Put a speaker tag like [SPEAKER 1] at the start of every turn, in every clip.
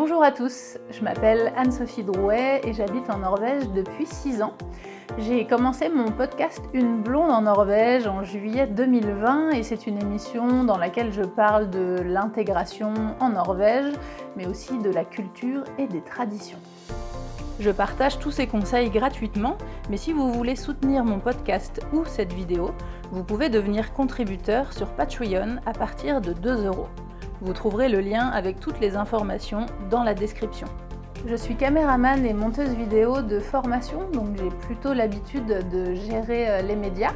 [SPEAKER 1] Bonjour à tous, je m'appelle Anne-Sophie Drouet et j'habite en Norvège depuis 6 ans. J'ai commencé mon podcast Une blonde en Norvège en juillet 2020 et c'est une émission dans laquelle je parle de l'intégration en Norvège, mais aussi de la culture et des traditions. Je partage tous ces conseils gratuitement, mais si vous voulez soutenir mon podcast ou cette vidéo, vous pouvez devenir contributeur sur Patreon à partir de 2 euros. Vous trouverez le lien avec toutes les informations dans la description. Je suis caméraman et monteuse vidéo de formation, donc j'ai plutôt l'habitude de gérer euh, les médias.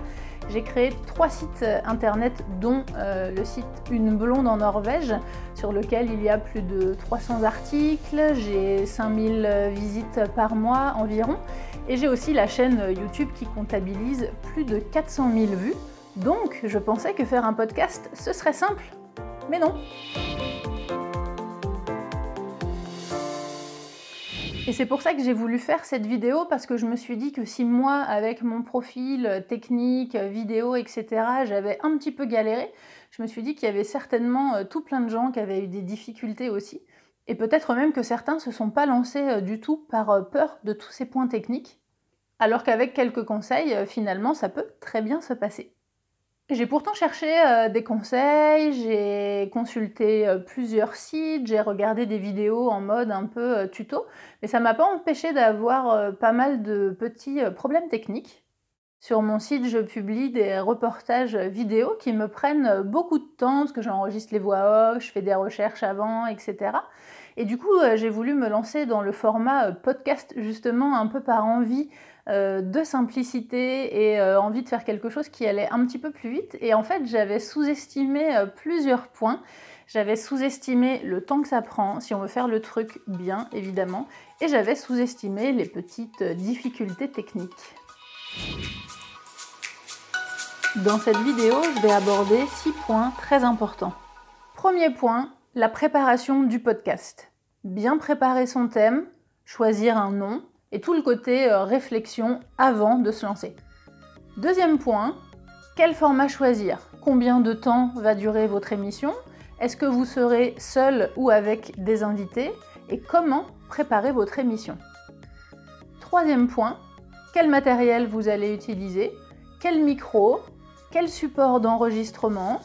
[SPEAKER 1] J'ai créé trois sites euh, internet, dont euh, le site Une blonde en Norvège, sur lequel il y a plus de 300 articles, j'ai 5000 visites par mois environ, et j'ai aussi la chaîne YouTube qui comptabilise plus de 400 000 vues. Donc je pensais que faire un podcast, ce serait simple, mais non. Et c'est pour ça que j'ai voulu faire cette vidéo parce que je me suis dit que si moi, avec mon profil technique, vidéo, etc., j'avais un petit peu galéré, je me suis dit qu'il y avait certainement euh, tout plein de gens qui avaient eu des difficultés aussi. Et peut-être même que certains ne se sont pas lancés euh, du tout par euh, peur de tous ces points techniques. Alors qu'avec quelques conseils, finalement, ça peut très bien se passer. J'ai pourtant cherché euh, des conseils, j'ai consulté euh, plusieurs sites, j'ai regardé des vidéos en mode un peu euh, tuto, mais ça m'a pas empêché d'avoir pas mal de petits problèmes techniques. Sur mon site, je publie des reportages vidéo qui me prennent beaucoup de temps parce que j'enregistre les voix off, je fais des recherches avant, etc. Et du coup, j'ai voulu me lancer dans le format podcast justement un peu par envie euh, de simplicité et euh, envie de faire quelque chose qui allait un petit peu plus vite. Et en fait, j'avais sous-estimé euh, plusieurs points. J'avais sous-estimé le temps que ça prend, si on veut faire le truc bien, évidemment. Et j'avais sous-estimé les petites difficultés techniques. Dans cette vidéo, je vais aborder six points très importants. Premier point, la préparation du podcast. Bien préparer son thème, choisir un nom, et tout le côté euh, réflexion avant de se lancer. Deuxième point, quel format choisir? Combien de temps va durer votre émission? Est-ce que vous serez seul ou avec des invités? Et comment préparer votre émission? Troisième point, quel matériel vous allez utiliser? Quel micro? Quel support d'enregistrement?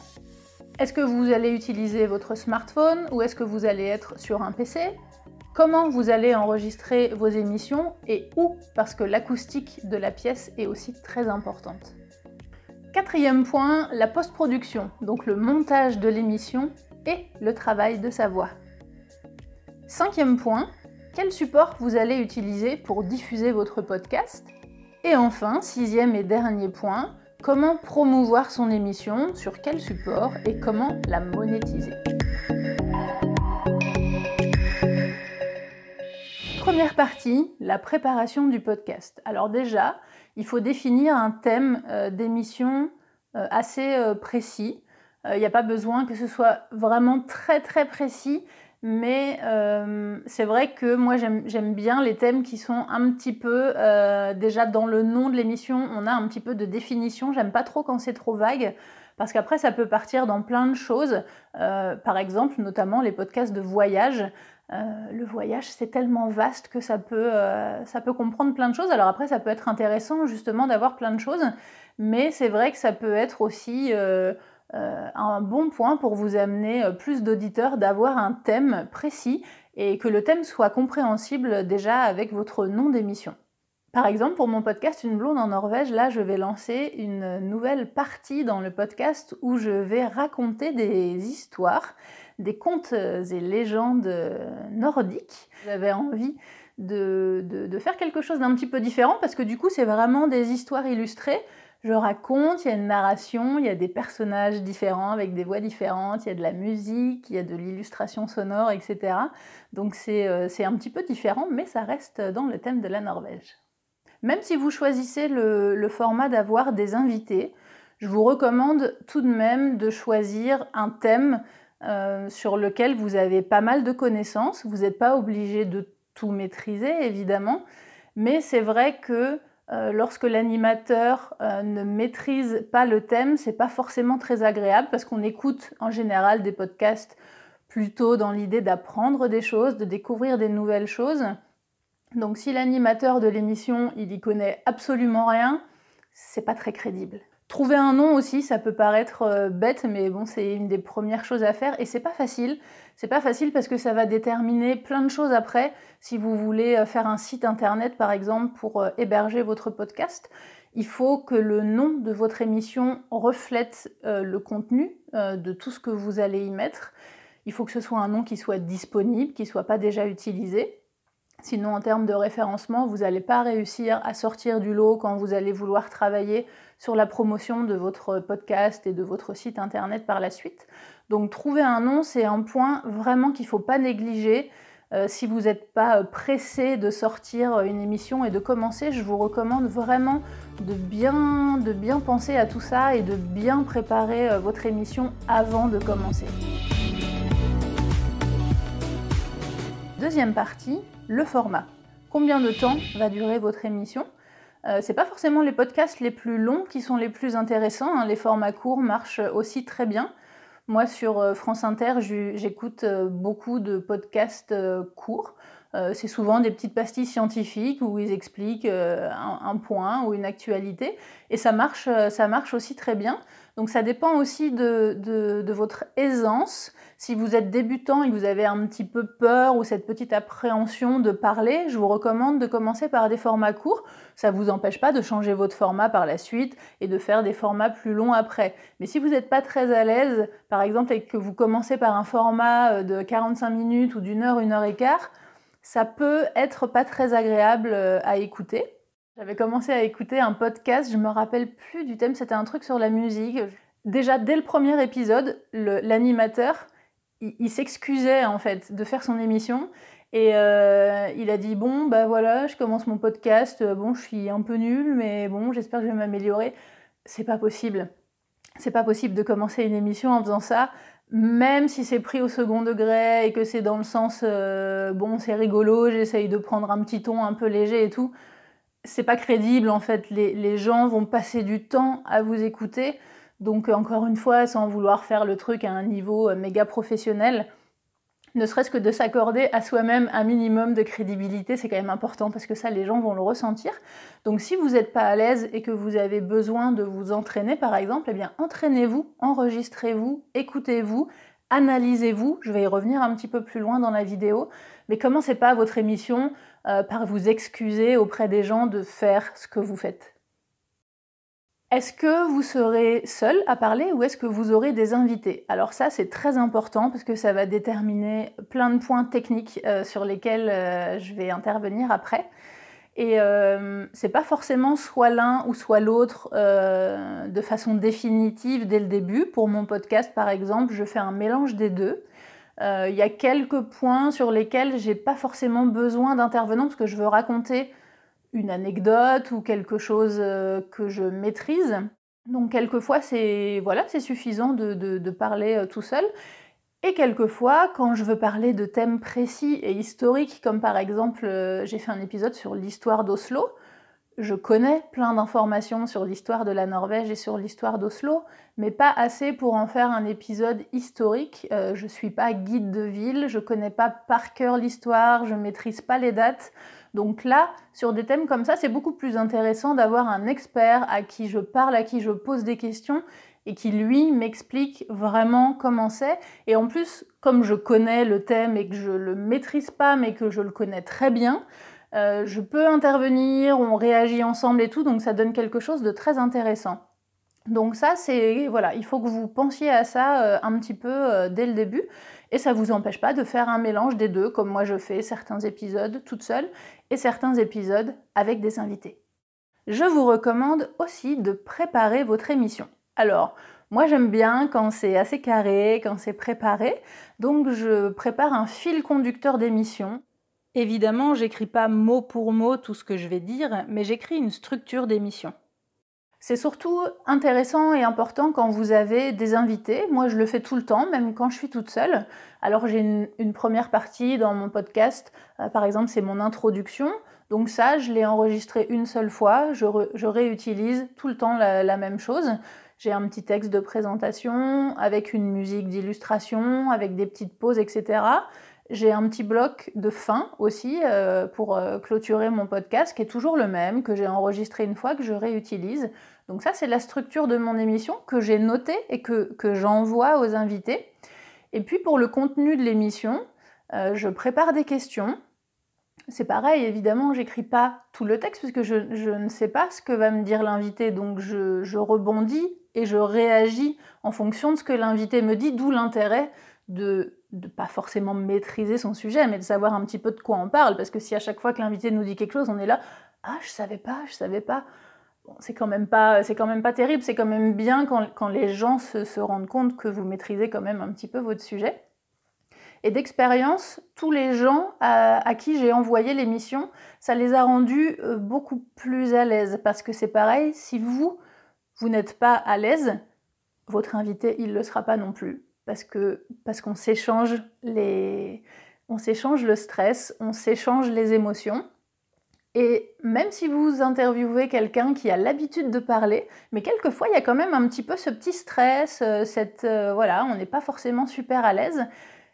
[SPEAKER 1] Est-ce que vous allez utiliser votre smartphone ou est-ce que vous allez être sur un PC comment vous allez enregistrer vos émissions et où, parce que l'acoustique de la pièce est aussi très importante. Quatrième point, la post-production, donc le montage de l'émission et le travail de sa voix. Cinquième point, quel support vous allez utiliser pour diffuser votre podcast? Et enfin, sixième et dernier point, comment promouvoir son émission, sur quel support et comment la monétiser? Première partie, la préparation du podcast. Alors déjà, il faut définir un thème euh, d'émission euh, assez euh, précis. Il n'y a pas besoin que ce soit vraiment très très précis, mais c'est vrai que moi j'aime bien les thèmes qui sont un petit peu déjà dans le nom de l'émission, on a un petit peu de définition. J'aime pas trop quand c'est trop vague parce qu'après ça peut partir dans plein de choses. par exemple, notamment les podcasts de voyage. Euh, le voyage, c'est tellement vaste que ça peut, euh, ça peut comprendre plein de choses. Alors après, ça peut être intéressant justement d'avoir plein de choses, mais c'est vrai que ça peut être aussi euh, un bon point pour vous amener plus d'auditeurs d'avoir un thème précis et que le thème soit compréhensible déjà avec votre nom d'émission. Par exemple, pour mon podcast Une blonde en Norvège, là, je vais lancer une nouvelle partie dans le podcast où je vais raconter des histoires des contes et légendes nordiques. J'avais envie de, faire quelque chose d'un petit peu différent parce que du coup c'est vraiment des histoires illustrées. Je raconte, il y a une narration, il y a des personnages différents avec des voix différentes, il y a de la musique, il y a de l'illustration sonore, etc. Donc euh, c'est un petit peu différent, mais ça reste dans le thème de la Norvège. Même si vous choisissez le format d'avoir des invités, je vous recommande tout de même de choisir un thème euh, sur lequel vous avez pas mal de connaissances. Vous n'êtes pas obligé de tout maîtriser, évidemment, mais c'est vrai que euh, lorsque l'animateur euh, ne maîtrise pas le thème, c'est pas forcément très agréable parce qu'on écoute en général des podcasts plutôt dans l'idée d'apprendre des choses, de découvrir des nouvelles choses. Donc si l'animateur de l'émission, il y connaît absolument rien, c'est pas très crédible. Trouver un nom aussi, ça peut paraître euh, bête, mais bon, c'est une des premières choses à faire et c'est pas facile. C'est pas facile parce que ça va déterminer plein de choses après. Si vous voulez euh, faire un site internet, par exemple, pour euh, héberger votre podcast, il faut que le nom de votre émission reflète le contenu de tout ce que vous allez y mettre. Il faut que ce soit un nom qui soit disponible, qui soit pas déjà utilisé. Sinon, en termes de référencement, vous n'allez pas réussir à sortir du lot quand vous allez vouloir travailler sur la promotion de votre podcast et de votre site internet par la suite. Donc trouver un nom, c'est un point vraiment qu'il ne faut pas négliger. Euh, si vous n'êtes pas pressé de sortir une émission et de commencer, je vous recommande vraiment de bien, de bien penser à tout ça et de bien préparer euh, votre émission avant de commencer. Deuxième partie, le format. Combien de temps va durer votre émission? Euh, c'est pas forcément les podcasts les plus longs qui sont les plus intéressants. Hein. Les formats courts marchent aussi très bien. Moi, sur euh, France Inter, j'écoute euh, beaucoup de podcasts courts. c'est souvent des petites pastilles scientifiques où ils expliquent un, point ou une actualité. Et ça marche, ça marche aussi très bien. Donc ça dépend aussi de votre aisance si vous êtes débutant et que vous avez un petit peu peur ou cette petite appréhension de parler, je vous recommande de commencer par des formats courts. Ça ne vous empêche pas de changer votre format par la suite et de faire des formats plus longs après. Mais si vous n'êtes pas très à l'aise, par exemple, et que vous commencez par un format euh, de 45 minutes ou d'une heure, une heure et quart, ça peut être pas très agréable euh, à écouter. J'avais commencé à écouter un podcast, je me rappelle plus du thème, c'était un truc sur la musique. Déjà dès le premier épisode, l'animateur il, s'excusait en fait de faire son émission. Et euh, il a dit bon bah voilà je commence mon podcast. Bon je suis un peu nul mais bon j'espère que je vais m'améliorer. C'est pas possible. C'est pas possible de commencer une émission en faisant ça même si c'est pris au second degré et que c'est dans le sens euh, bon c'est rigolo j'essaye de prendre un petit ton un peu léger et tout c'est pas crédible en fait les, les gens vont passer du temps à vous écouter donc encore une fois, sans vouloir faire le truc à un niveau euh, méga professionnel, ne serait-ce que de s'accorder à soi-même un minimum de crédibilité, c'est quand même important parce que ça, les gens vont le ressentir. Donc si vous n'êtes pas à l'aise et que vous avez besoin de vous entraîner, par exemple, eh bien entraînez-vous, enregistrez-vous, écoutez-vous, analysez-vous. Je vais y revenir un petit peu plus loin dans la vidéo, mais commencez pas votre émission euh, par vous excuser auprès des gens de faire ce que vous faites. Est-ce que vous serez seul à parler ou est-ce que vous aurez des invités? Alors ça c'est très important parce que ça va déterminer plein de points techniques euh, sur lesquels euh, je vais intervenir après. Et c'est pas forcément soit l'un ou soit l'autre de façon définitive dès le début. Pour mon podcast par exemple, je fais un mélange des deux. Il y a quelques points sur lesquels j'ai pas forcément besoin d'intervenants parce que je veux raconter une anecdote ou quelque chose euh, que je maîtrise. Donc quelquefois c'est voilà, c'est suffisant de, parler euh, tout seul. Et quelquefois, quand je veux parler de thèmes précis et historiques, comme par exemple euh, j'ai fait un épisode sur l'histoire d'Oslo, je connais plein d'informations sur l'histoire de la Norvège et sur l'histoire d'Oslo, mais pas assez pour en faire un épisode historique. je ne suis pas guide de ville, je connais pas par cœur l'histoire, je maîtrise pas les dates. Donc là, sur des thèmes comme ça, c'est beaucoup plus intéressant d'avoir un expert à qui je parle, à qui je pose des questions et qui lui m'explique vraiment comment c'est. Et en plus, comme je connais le thème et que je le maîtrise pas, mais que je le connais très bien, euh, je peux intervenir, on réagit ensemble et tout, donc ça donne quelque chose de très intéressant. Donc ça, c'est voilà, il faut que vous pensiez à ça euh, un petit peu euh, dès le début, et ça ne vous empêche pas de faire un mélange des deux, comme moi je fais certains épisodes toute seule et certains épisodes avec des invités. Je vous recommande aussi de préparer votre émission. Alors, moi j'aime bien quand c'est assez carré, quand c'est préparé, donc je prépare un fil conducteur d'émission. Évidemment, j'écris pas mot pour mot tout ce que je vais dire, mais j'écris une structure d'émission. C'est surtout intéressant et important quand vous avez des invités. Moi, je le fais tout le temps, même quand je suis toute seule. Alors, j'ai une, première partie dans mon podcast. Euh, par exemple, c'est mon introduction. Donc ça, je l'ai enregistré une seule fois. Je, réutilise tout le temps la, même chose. J'ai un petit texte de présentation avec une musique d'illustration, avec des petites pauses, etc. J'ai un petit bloc de fin aussi euh, pour euh, clôturer mon podcast qui est toujours le même, que j'ai enregistré une fois, que je réutilise. Donc ça, c'est la structure de mon émission que j'ai notée et que, que j'envoie aux invités. Et puis pour le contenu de l'émission, euh, je prépare des questions. C'est pareil, évidemment, j'écris pas tout le texte parce que je, ne sais pas ce que va me dire l'invité, donc je, je rebondis et je réagis en fonction de ce que l'invité me dit, d'où l'intérêt de de pas forcément maîtriser son sujet, mais de savoir un petit peu de quoi on parle, parce que si à chaque fois que l'invité nous dit quelque chose, on est là, ah je savais pas, je savais pas, c'est quand même pas, quand même pas terrible, c'est quand même bien quand, les gens se, rendent compte que vous maîtrisez quand même un petit peu votre sujet. Et d'expérience, tous les gens à, qui j'ai envoyé l'émission, ça les a rendus euh, beaucoup plus à l'aise, parce que c'est pareil, si vous, vous n'êtes pas à l'aise, votre invité, il le sera pas non plus parce que parce qu'on s'échange les on s'échange le stress, on s'échange les émotions. Et même si vous interviewez quelqu'un qui a l'habitude de parler, mais quelquefois il y a quand même un petit peu ce petit stress, euh, cette euh, voilà, on n'est pas forcément super à l'aise.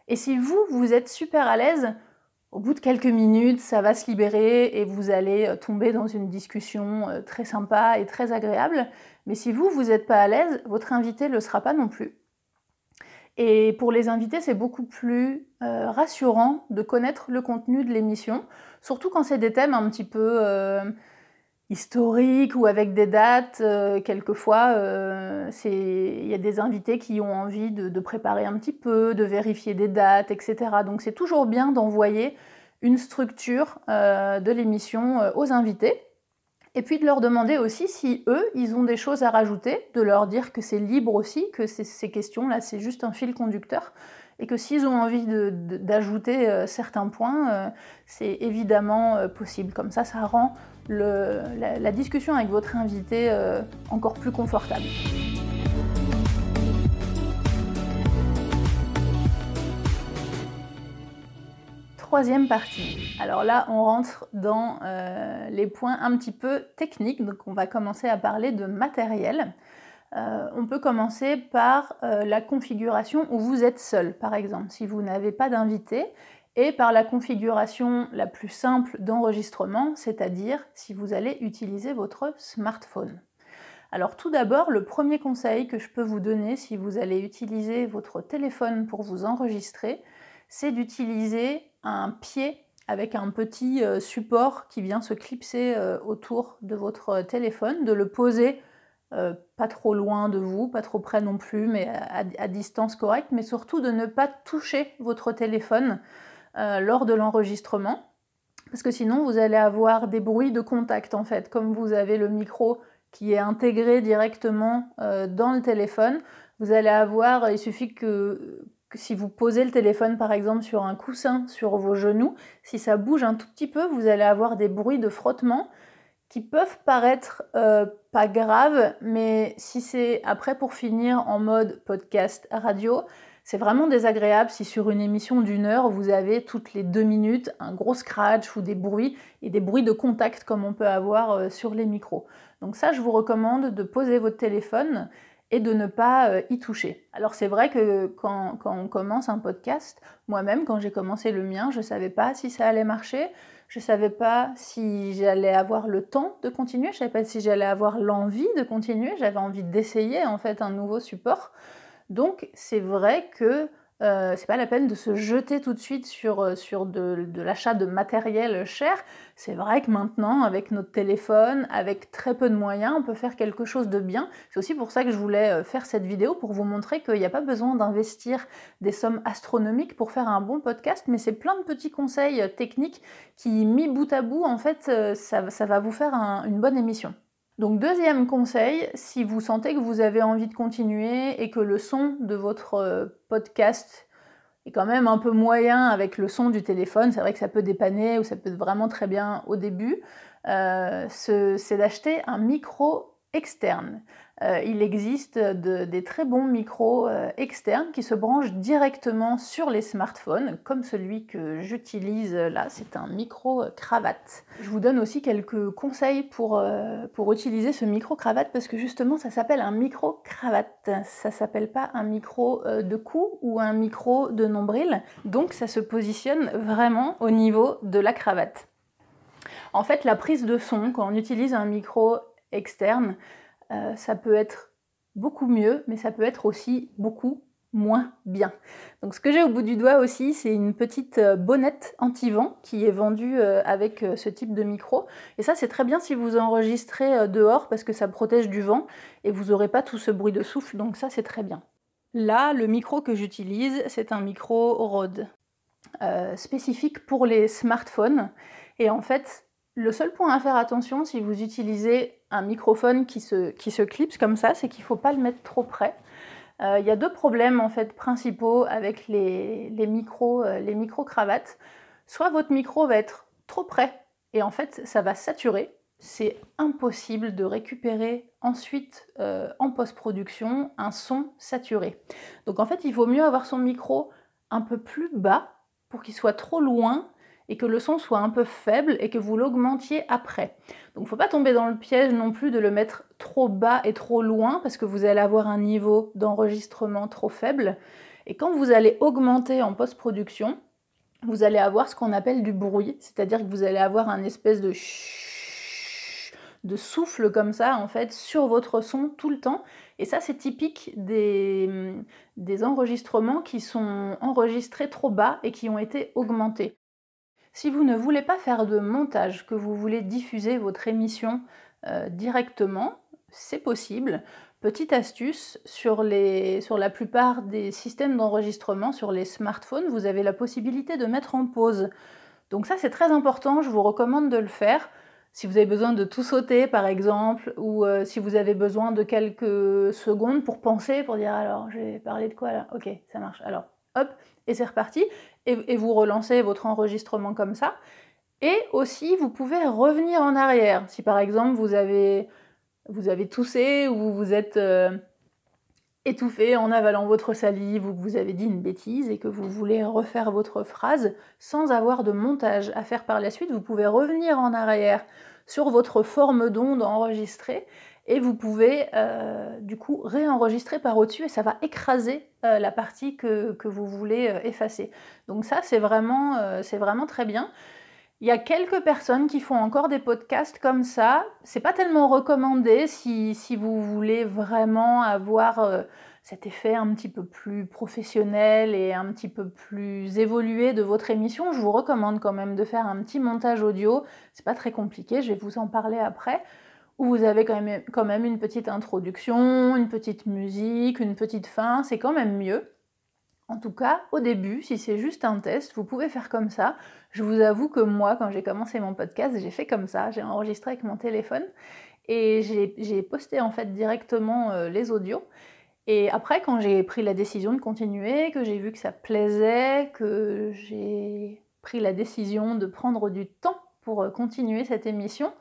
[SPEAKER 1] Et si vous vous êtes super à l'aise, au bout de quelques minutes, ça va se libérer et vous allez euh, tomber dans une discussion très sympa et très agréable. Mais si vous, vous n'êtes pas à l'aise, votre invité ne le sera pas non plus. Et pour les invités, c'est beaucoup plus euh, rassurant de connaître le contenu de l'émission, surtout quand c'est des thèmes un petit peu euh, historiques ou avec des dates. Euh, quelquefois, il y a des invités qui ont envie de, de, préparer un petit peu, de vérifier des dates, etc. Donc c'est toujours bien d'envoyer une structure de l'émission aux invités. Et puis de leur demander aussi si eux, ils ont des choses à rajouter, de leur dire que c'est libre aussi, que ces questions-là, c'est juste un fil conducteur, et que s'ils ont envie d'ajouter euh, certains points, euh, c'est évidemment euh, possible. Comme ça, ça rend la, discussion avec votre invité encore plus confortable. Troisième partie. Alors là, on rentre dans euh, les points un petit peu techniques. Donc on va commencer à parler de matériel. Euh, on peut commencer par euh, la configuration où vous êtes seul, par exemple, si vous n'avez pas d'invité, et par la configuration la plus simple d'enregistrement, c'est-à-dire si vous allez utiliser votre smartphone. Alors tout d'abord, le premier conseil que je peux vous donner si vous allez utiliser votre téléphone pour vous enregistrer, c'est d'utiliser un pied avec un petit euh, support qui vient se clipser euh, autour de votre téléphone, de le poser euh, pas trop loin de vous, pas trop près non plus, mais à, distance correcte, mais surtout de ne pas toucher votre téléphone lors de l'enregistrement, parce que sinon vous allez avoir des bruits de contact en fait, comme vous avez le micro qui est intégré directement dans le téléphone, vous allez avoir, il suffit que si vous posez le téléphone par exemple sur un coussin sur vos genoux, si ça bouge un tout petit peu, vous allez avoir des bruits de frottement qui peuvent paraître euh, pas graves, mais si c'est après pour finir en mode podcast radio, c'est vraiment désagréable si sur une émission d'une heure, vous avez toutes les deux minutes un gros scratch ou des bruits et des bruits de contact comme on peut avoir euh, sur les micros. Donc ça, je vous recommande de poser votre téléphone et de ne pas euh, y toucher. Alors c'est vrai que quand, on commence un podcast, moi-même quand j'ai commencé le mien, je ne savais pas si ça allait marcher, je ne savais pas si j'allais avoir le temps de continuer, je ne savais pas si j'allais avoir l'envie de continuer, j'avais envie d'essayer en fait un nouveau support. Donc c'est vrai que euh, c'est pas la peine de se jeter tout de suite sur, euh, sur de, l'achat de matériel cher. C'est vrai que maintenant, avec notre téléphone, avec très peu de moyens, on peut faire quelque chose de bien. C'est aussi pour ça que je voulais euh, faire cette vidéo pour vous montrer qu'il n'y a pas besoin d'investir des sommes astronomiques pour faire un bon podcast, mais c'est plein de petits conseils techniques qui, mis bout à bout, en fait, ça, va vous faire une bonne émission. Donc deuxième conseil, si vous sentez que vous avez envie de continuer et que le son de votre euh, podcast est quand même un peu moyen avec le son du téléphone, c'est vrai que ça peut dépanner ou ça peut être vraiment très bien au début, euh, c'est d'acheter un micro externe. Euh, il existe des très bons micros euh, externes qui se branchent directement sur les smartphones, comme celui que j'utilise là, c'est un micro cravate. Je vous donne aussi quelques conseils pour, euh, pour utiliser ce micro cravate parce que justement ça s'appelle un micro cravate, ça s'appelle pas un micro de cou ou un micro de nombril, donc ça se positionne vraiment au niveau de la cravate. En fait, la prise de son, quand on utilise un micro externe, euh, ça peut être beaucoup mieux, mais ça peut être aussi beaucoup moins bien. Donc ce que j'ai au bout du doigt aussi, c'est une petite euh, bonnette anti-vent qui est vendue euh, avec ce type de micro. Et ça, c'est très bien si vous enregistrez dehors parce que ça protège du vent et vous n'aurez pas tout ce bruit de souffle. Donc ça, c'est très bien. Là, le micro que j'utilise, c'est un micro Rode, spécifique pour les smartphones. Et en fait, le seul point à faire attention si vous utilisez un microphone qui se, qui se clipse comme ça, c'est qu'il ne faut pas le mettre trop près. Euh, il y a deux problèmes en fait principaux avec les, micros, euh, les micro cravates. Soit votre micro va être trop près et en fait ça va saturer. C'est impossible de récupérer ensuite euh, en post-production un son saturé. Donc en fait il vaut mieux avoir son micro un peu plus bas pour qu'il soit trop loin et que le son soit un peu faible et que vous l'augmentiez après. Donc il ne faut pas tomber dans le piège non plus de le mettre trop bas et trop loin parce que vous allez avoir un niveau d'enregistrement trop faible. Et quand vous allez augmenter en post-production, vous allez avoir ce qu'on appelle du bruit, c'est-à-dire que vous allez avoir un espèce de de souffle comme ça en fait sur votre son tout le temps et ça c'est typique des, des enregistrements qui sont enregistrés trop bas et qui ont été augmentés. Si vous ne voulez pas faire de montage, que vous voulez diffuser votre émission euh, directement, c'est possible. Petite astuce, sur, la plupart des systèmes d'enregistrement, sur les smartphones, vous avez la possibilité de mettre en pause. Donc ça c'est très important, je vous recommande de le faire. Si vous avez besoin de tout sauter par exemple, ou euh, si vous avez besoin de quelques secondes pour penser, pour dire alors je vais parler de quoi là? Ok, ça marche. Alors hop, et c'est reparti et, vous relancez votre enregistrement comme ça. Et aussi, vous pouvez revenir en arrière. Si par exemple vous avez, vous avez toussé ou vous vous êtes euh, étouffé en avalant votre salive ou que vous avez dit une bêtise et que vous voulez refaire votre phrase sans avoir de montage à faire par la suite, vous pouvez revenir en arrière sur votre forme d'onde enregistrée et vous pouvez euh, du coup réenregistrer par au-dessus et ça va écraser euh, la partie que, vous voulez euh, effacer. Donc ça c'est vraiment, vraiment très bien. Il y a quelques personnes qui font encore des podcasts comme ça. C'est pas tellement recommandé si, si vous voulez vraiment avoir cet effet un petit peu plus professionnel et un petit peu plus évolué de votre émission. Je vous recommande quand même de faire un petit montage audio. C'est pas très compliqué, je vais vous en parler après où vous avez quand même, une petite introduction, une petite musique, une petite fin, c'est quand même mieux. En tout cas, au début, si c'est juste un test, vous pouvez faire comme ça. Je vous avoue que moi, quand j'ai commencé mon podcast, j'ai fait comme ça. J'ai enregistré avec mon téléphone et j'ai posté en fait directement euh, les audios. Et après, quand j'ai pris la décision de continuer, que j'ai vu que ça plaisait, que j'ai pris la décision de prendre du temps pour euh, continuer cette émission,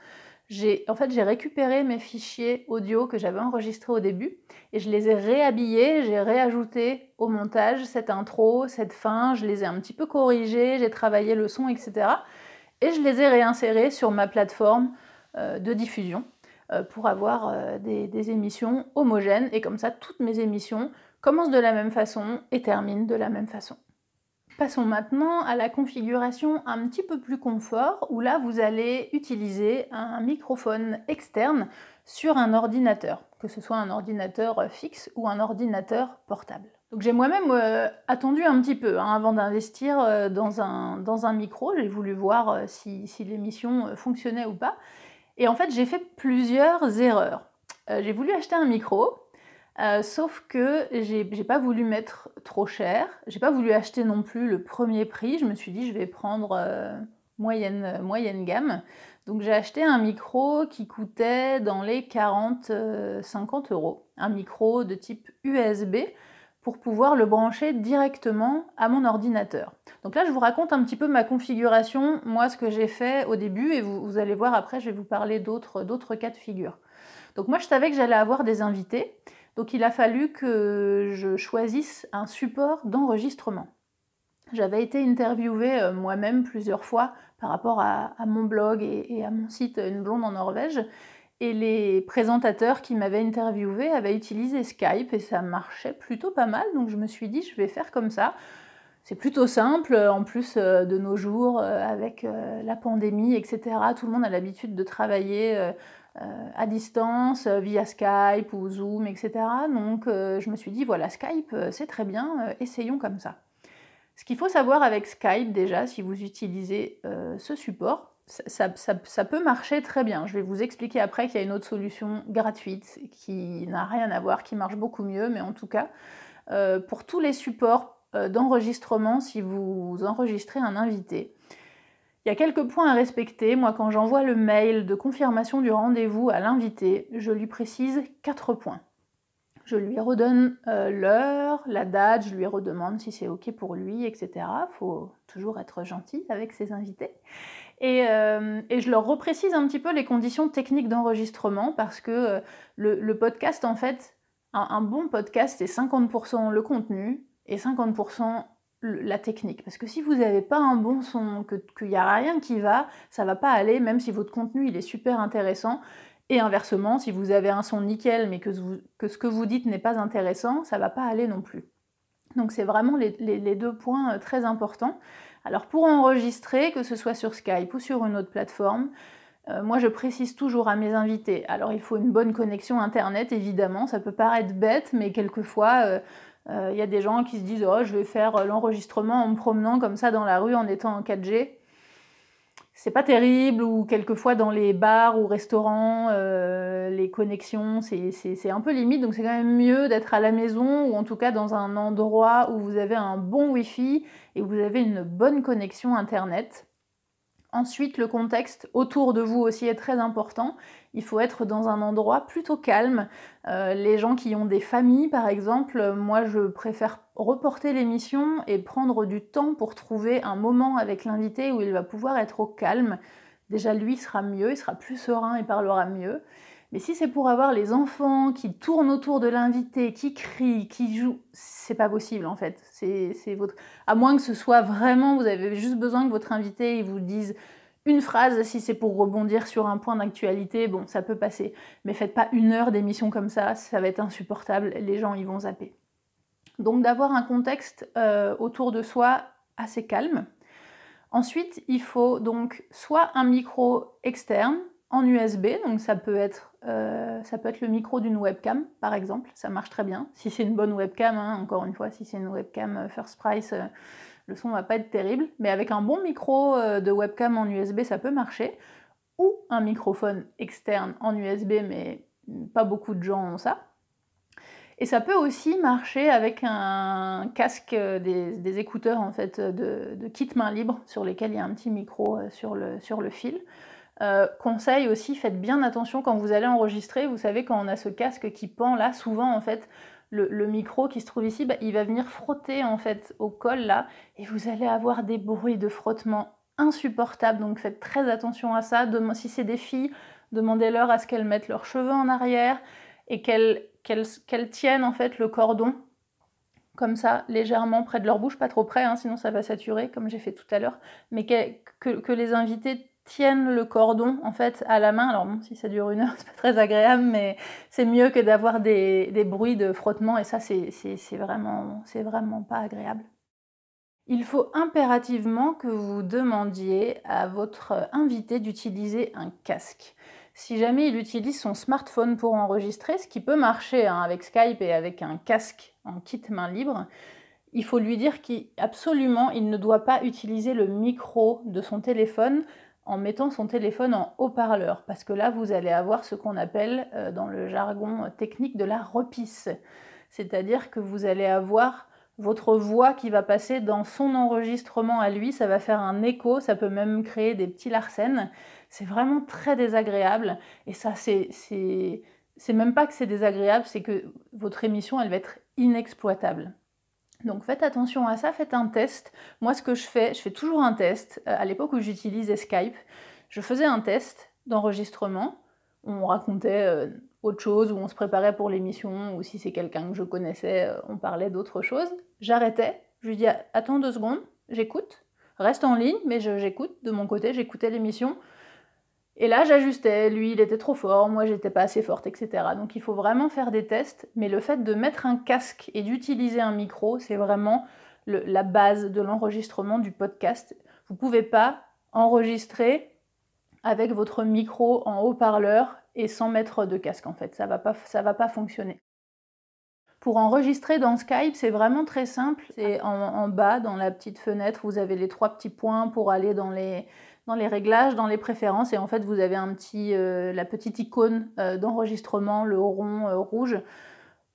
[SPEAKER 1] en fait, j'ai récupéré mes fichiers audio que j'avais enregistrés au début et je les ai réhabillés, j'ai réajouté au montage cette intro, cette fin, je les ai un petit peu corrigés, j'ai travaillé le son, etc. Et je les ai réinsérés sur ma plateforme euh, de diffusion euh, pour avoir euh, des émissions homogènes et comme ça, toutes mes émissions commencent de la même façon et terminent de la même façon. Passons maintenant à la configuration un petit peu plus confort où là vous allez utiliser un microphone externe sur un ordinateur, que ce soit un ordinateur fixe ou un ordinateur portable. Donc j'ai moi-même euh, attendu un petit peu hein, avant d'investir euh, dans, un, micro, j'ai voulu voir euh, si l'émission fonctionnait ou pas. Et en fait j'ai fait plusieurs erreurs. j'ai voulu acheter un micro, euh, sauf que j'ai pas voulu mettre trop cher, j'ai pas voulu acheter non plus le premier prix, je me suis dit je vais prendre euh, moyenne, moyenne gamme. Donc j'ai acheté un micro qui coûtait dans les 40-50 euh, euros, un micro de type USB pour pouvoir le brancher directement à mon ordinateur. Donc là je vous raconte un petit peu ma configuration, moi ce que j'ai fait au début et vous, vous allez voir après je vais vous parler d'autres cas de figure. Donc moi, je savais que j'allais avoir des invités. Donc il a fallu que je choisisse un support d'enregistrement. J'avais été interviewée euh, moi-même plusieurs fois par rapport à, mon blog et, à mon site Une blonde en Norvège. Et les présentateurs qui m'avaient interviewé avaient utilisé Skype et ça marchait plutôt pas mal. Donc je me suis dit, je vais faire comme ça. C'est plutôt simple, en plus euh, de nos jours, euh, avec la pandémie, etc. Tout le monde a l'habitude de travailler à distance, via Skype ou Zoom, etc. Donc je me suis dit, voilà, Skype, c'est très bien, essayons comme ça. Ce qu'il faut savoir avec Skype déjà, si vous utilisez euh, ce support, ça, peut marcher très bien. Je vais vous expliquer après qu'il y a une autre solution gratuite qui n'a rien à voir, qui marche beaucoup mieux, mais en tout cas, euh, pour tous les supports euh, d'enregistrement, si vous enregistrez un invité, il y a quelques points à respecter. Moi, quand j'envoie le mail de confirmation du rendez-vous à l'invité, je lui précise quatre points. Je lui redonne euh, l'heure, la date, je lui redemande si c'est OK pour lui, etc. Faut toujours être gentil avec ses invités. Euh, et, je leur reprécise un petit peu les conditions techniques d'enregistrement parce que euh, le, podcast, en fait, un, bon podcast, c'est 50% le contenu et 50% la technique. Parce que si vous n'avez pas un bon son, qu'il n'y a rien qui va, ça va pas aller, même si votre contenu il est super intéressant. Et inversement, si vous avez un son nickel mais que, ce que vous dites n'est pas intéressant, ça va pas aller non plus. Donc c'est vraiment les, deux points euh, très importants. Alors pour enregistrer, que ce soit sur Skype ou sur une autre plateforme, euh, moi je précise toujours à mes invités, alors il faut une bonne connexion Internet évidemment, ça peut paraître bête, mais quelquefois euh, il y a des gens qui se disent oh je vais faire l'enregistrement en me promenant comme ça dans la rue en étant en 4G c'est pas terrible ou quelquefois dans les bars ou restaurants euh, les connexions c'est un peu limite donc c'est quand même mieux d'être à la maison ou en tout cas dans un endroit où vous avez un bon wifi et où vous avez une bonne connexion internet Ensuite, le contexte autour de vous aussi est très important. Il faut être dans un endroit plutôt calme. Euh, les gens qui ont des familles, par exemple, moi je préfère reporter l'émission et prendre du temps pour trouver un moment avec l'invité où il va pouvoir être au calme. Déjà, lui sera mieux, il sera plus serein et parlera mieux. Mais si c'est pour avoir les enfants qui tournent autour de l'invité, qui crient, qui jouent, c'est pas possible en fait. C'est votre... À moins que ce soit vraiment, vous avez juste besoin que votre invité il vous dise une phrase, si c'est pour rebondir sur un point d'actualité, bon, ça peut passer. Mais faites pas une heure d'émission comme ça, ça va être insupportable, les gens ils vont zapper. Donc d'avoir un contexte euh, autour de soi assez calme. Ensuite, il faut donc soit un micro externe, en USB, donc ça peut être, euh, ça peut être le micro d'une webcam par exemple, ça marche très bien. Si c'est une bonne webcam, hein, encore une fois, si c'est une webcam euh, first price, euh, le son va pas être terrible, mais avec un bon micro de webcam en USB, ça peut marcher. Ou un microphone externe en USB, mais pas beaucoup de gens ont ça. Et ça peut aussi marcher avec un casque, des, écouteurs en fait de, kit main libre sur lesquels il y a un petit micro sur le fil. Euh, conseil aussi, faites bien attention quand vous allez enregistrer. Vous savez, quand on a ce casque qui pend là, souvent en fait, le, micro qui se trouve ici, bah, il va venir frotter en fait au col là, et vous allez avoir des bruits de frottement insupportables. Donc faites très attention à ça. si c'est des filles, demandez-leur à ce qu'elles mettent leurs cheveux en arrière et qu'elles tiennent en fait le cordon comme ça, légèrement près de leur bouche, pas trop près, hein, sinon ça va saturer, comme j'ai fait tout à l'heure, mais que les invités tiennent le cordon en fait à la main. Alors bon, si ça dure une heure, c'est pas très agréable, mais c'est mieux que d'avoir des, bruits de frottement et ça c'est vraiment, vraiment pas agréable. Il faut impérativement que vous demandiez à votre invité d'utiliser un casque. Si jamais il utilise son smartphone pour enregistrer, ce qui peut marcher hein, avec Skype et avec un casque en kit main libre, il faut lui dire qu'absolument il ne doit pas utiliser le micro de son téléphone en mettant son téléphone en haut-parleur, parce que là, vous allez avoir ce qu'on appelle euh, dans le jargon technique de la repisse. C'est-à-dire que vous allez avoir votre voix qui va passer dans son enregistrement à lui, ça va faire un écho, ça peut même créer des petits larcènes. C'est vraiment très désagréable. Et ça, c'est, c'est même pas que c'est désagréable, c'est que votre émission, elle va être inexploitable. Donc faites attention à ça, faites un test. Moi, ce que je fais, je fais toujours un test. Euh, à l'époque où j'utilisais Skype, je faisais un test d'enregistrement on racontait autre chose, ou on se préparait pour l'émission, ou si c'est quelqu'un que je connaissais, on parlait d'autre chose. J'arrêtais, je lui dis attends deux secondes, j'écoute, reste en ligne, mais j'écoute de mon côté, j'écoutais l'émission. Et là, j'ajustais. Lui, il était trop fort, moi, j'étais pas assez forte, etc. Donc, il faut vraiment faire des tests. Mais le fait de mettre un casque et d'utiliser un micro, c'est vraiment la base de l'enregistrement du podcast. Vous pouvez pas enregistrer avec votre micro en haut-parleur et sans mettre de casque, en fait. Ça va pas, va pas fonctionner. Pour enregistrer dans Skype, c'est vraiment très simple. C'est en, bas, dans la petite fenêtre, vous avez les trois petits points pour aller dans les, dans les réglages, dans les préférences, et en fait, vous avez un petit, euh, la petite icône euh, d'enregistrement, le rond euh, rouge.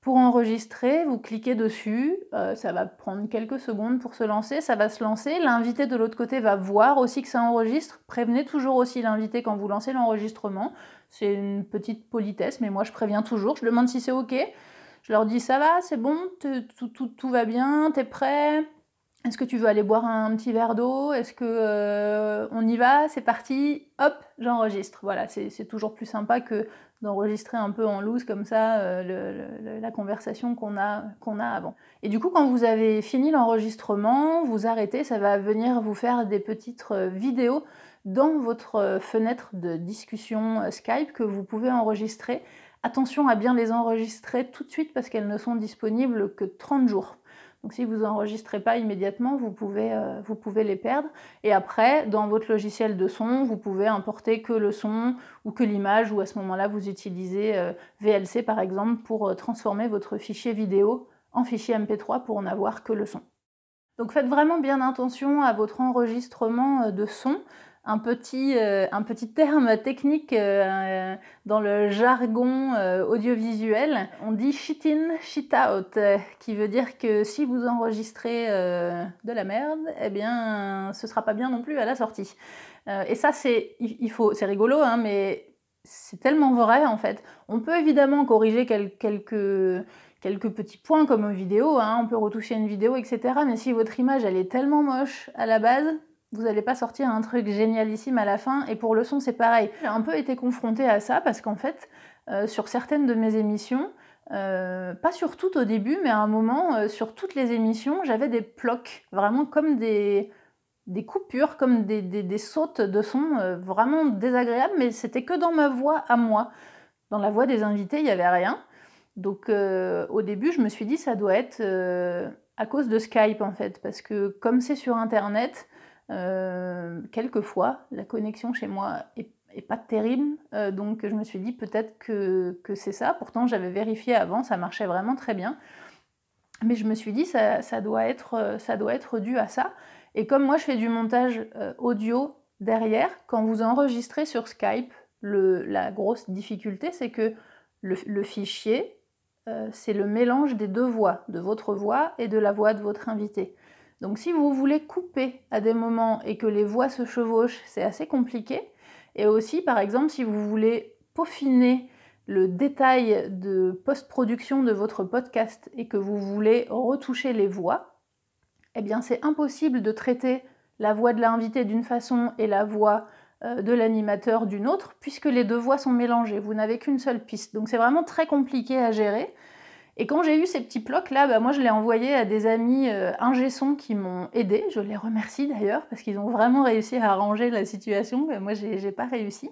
[SPEAKER 1] Pour enregistrer, vous cliquez dessus, ça va prendre quelques secondes pour se lancer, ça va se lancer, l'invité de l'autre côté va voir aussi que ça enregistre, prévenez toujours aussi l'invité quand vous lancez l'enregistrement, c'est une petite politesse, mais moi je préviens toujours, je demande si c'est ok, je leur dis ça va, c'est bon, tout, va bien, t'es prêt? Est-ce que tu veux aller boire un petit verre d'eau? Est-ce que euh, on y va? C'est parti Hop, j'enregistre. Voilà, c'est toujours plus sympa que d'enregistrer un peu en loose comme ça euh, la conversation qu'on a, qu'on a avant. Et du coup, quand vous avez fini l'enregistrement, vous arrêtez, ça va venir vous faire des petites euh, vidéos dans votre fenêtre de discussion Skype que vous pouvez enregistrer Attention à bien les enregistrer tout de suite parce qu'elles ne sont disponibles que 30 jours. Donc si vous n'enregistrez pas immédiatement, vous pouvez, euh, vous pouvez les perdre. Et après, dans votre logiciel de son, vous pouvez importer que le son ou que l'image, ou à ce moment-là, vous utilisez euh, VLC par exemple pour euh, transformer votre fichier vidéo en fichier MP3 pour n'avoir que le son. Donc faites vraiment bien attention à votre enregistrement de son un petit, euh, un petit terme technique euh, dans le jargon euh, audiovisuel. On dit shit in, shit out, qui veut dire que si vous enregistrez de la merde, eh bien, ce sera pas bien non plus à la sortie. et ça, c'est, il faut, c'est rigolo, hein, mais c'est tellement vrai en fait. On peut évidemment corriger quelques quelques petits points comme une vidéo, hein, on peut retoucher une vidéo, etc. Mais si votre image elle est tellement moche à la base, vous n'allez pas sortir un truc génialissime à la fin. Et pour le son, c'est pareil. J'ai un peu été confrontée à ça parce qu'en fait, euh, sur certaines de mes émissions, euh, pas sur toutes au début, mais à un moment, euh, sur toutes les émissions, j'avais des plocs, vraiment comme des, coupures, comme des, des, sautes de son vraiment désagréables, mais c'était que dans ma voix à moi. Dans la voix des invités, il n'y avait rien. Donc au début, je me suis dit, ça doit être à cause de Skype en fait, parce que comme c'est sur Internet, euh, quelquefois, la connexion chez moi est, pas terrible, euh, donc je me suis dit peut-être que, c'est ça. Pourtant, j'avais vérifié avant, ça marchait vraiment très bien. Mais je me suis dit ça, doit être, dû à ça. Et comme moi, je fais du montage euh, audio derrière, quand vous enregistrez sur Skype, la grosse difficulté, c'est que le, fichier, c'est le mélange des deux voix, de votre voix et de la voix de votre invité. Donc si vous voulez couper à des moments et que les voix se chevauchent, c'est assez compliqué. Et aussi, par exemple, si vous voulez peaufiner le détail de post-production de votre podcast et que vous voulez retoucher les voix, eh bien c'est impossible de traiter la voix de l'invité d'une façon et la voix euh, de l'animateur d'une autre, puisque les deux voix sont mélangées. Vous n'avez qu'une seule piste. Donc c'est vraiment très compliqué à gérer. Et quand j'ai eu ces petits blocs là, bah, moi je l'ai envoyé à des amis euh, qui m'ont aidé. Je les remercie d'ailleurs parce qu'ils ont vraiment réussi à arranger la situation. Moi j'ai pas réussi.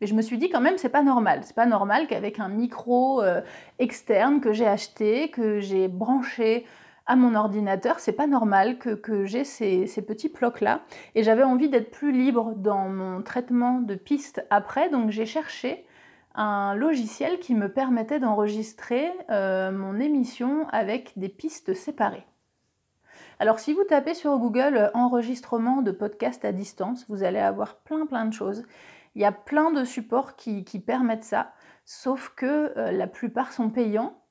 [SPEAKER 1] Mais je me suis dit quand même c'est pas normal. C'est pas normal qu'avec un micro euh, externe que j'ai acheté, que j'ai branché à mon ordinateur, c'est pas normal que, j'ai ces, ces, petits blocs là. Et j'avais envie d'être plus libre dans mon traitement de pistes après, donc j'ai cherché un logiciel qui me permettait d'enregistrer euh, mon émission avec des pistes séparées. Alors si vous tapez sur Google euh, enregistrement de podcast à distance, vous allez avoir plein plein de choses. Il y a plein de supports qui, permettent ça, sauf que euh, la plupart sont payants.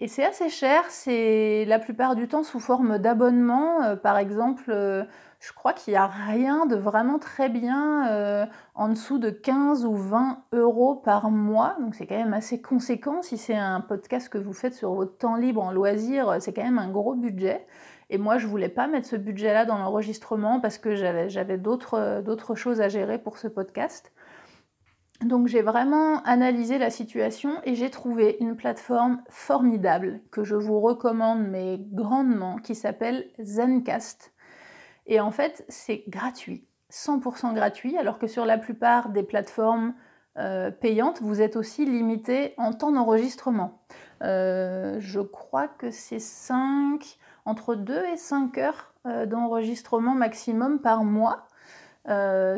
[SPEAKER 1] Et c'est assez cher, c'est la plupart du temps sous forme d'abonnement. par exemple, je crois qu'il n'y a rien de vraiment très bien euh, en dessous de 15 ou 20 euros par mois. Donc c'est quand même assez conséquent. Si c'est un podcast que vous faites sur votre temps libre en loisir, c'est quand même un gros budget. Et moi, je voulais pas mettre ce budget-là dans l'enregistrement parce que j'avais d'autres choses à gérer pour ce podcast. Donc j'ai vraiment analysé la situation et j'ai trouvé une plateforme formidable que je vous recommande mais grandement qui s'appelle Zencast. Et en fait c'est gratuit, 100% gratuit, alors que sur la plupart des plateformes euh, payantes, vous êtes aussi limité en temps d'enregistrement. Euh, je crois que c'est 5, entre 2 et 5 heures euh, d'enregistrement maximum par mois.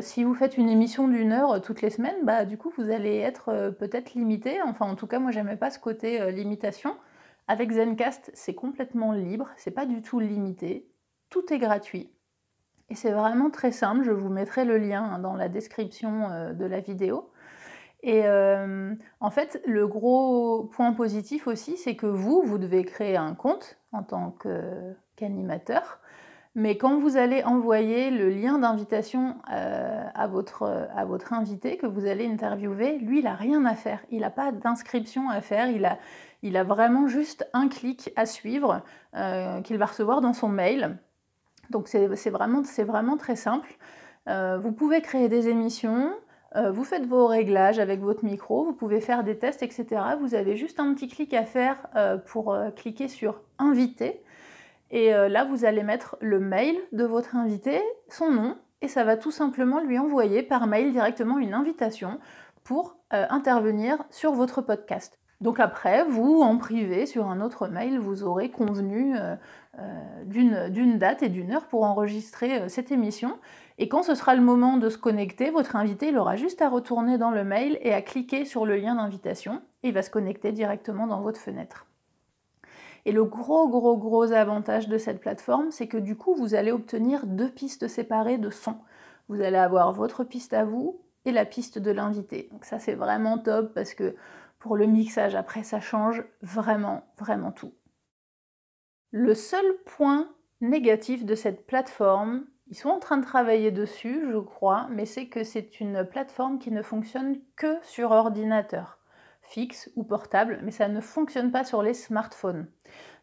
[SPEAKER 1] Si vous faites une émission d'une heure toutes les semaines, bah, du coup, vous allez être peut-être limité. Enfin, en tout cas, moi, j'aimais pas ce côté limitation. Avec Zencast, c'est complètement libre, c'est pas du tout limité, tout est gratuit. Et c'est vraiment très simple, je vous mettrai le lien hein, dans la description de la vidéo. Et en fait, le gros point positif aussi, c'est que vous, vous devez créer un compte en tant qu'animateur. Mais quand vous allez envoyer le lien d'invitation euh, à, votre, à votre invité que vous allez interviewer, lui, il n'a rien à faire. Il n'a pas d'inscription à faire. Il a, il a vraiment juste un clic à suivre euh, qu'il va recevoir dans son mail. Donc c'est vraiment, très simple. Euh, vous pouvez créer des émissions, vous faites vos réglages avec votre micro, vous pouvez faire des tests, etc. Vous avez juste un petit clic à faire pour cliquer sur Inviter. Et euh, là, vous allez mettre le mail de votre invité, son nom, et ça va tout simplement lui envoyer par mail directement une invitation pour euh, intervenir sur votre podcast. Donc après, vous, en privé, sur un autre mail, vous aurez convenu euh, d'une date et d'une heure pour enregistrer cette émission. Et quand ce sera le moment de se connecter, votre invité, il aura juste à retourner dans le mail et à cliquer sur le lien d'invitation, et il va se connecter directement dans votre fenêtre. Et le gros, gros, gros avantage de cette plateforme, c'est que du coup, vous allez obtenir deux pistes séparées de son. Vous allez avoir votre piste à vous et la piste de l'invité. Donc ça, c'est vraiment top parce que pour le mixage, après, ça change vraiment, vraiment tout. Le seul point négatif de cette plateforme, ils sont en train de travailler dessus, je crois, mais c'est que c'est une plateforme qui ne fonctionne que sur ordinateur fixe ou portable, mais ça ne fonctionne pas sur les smartphones.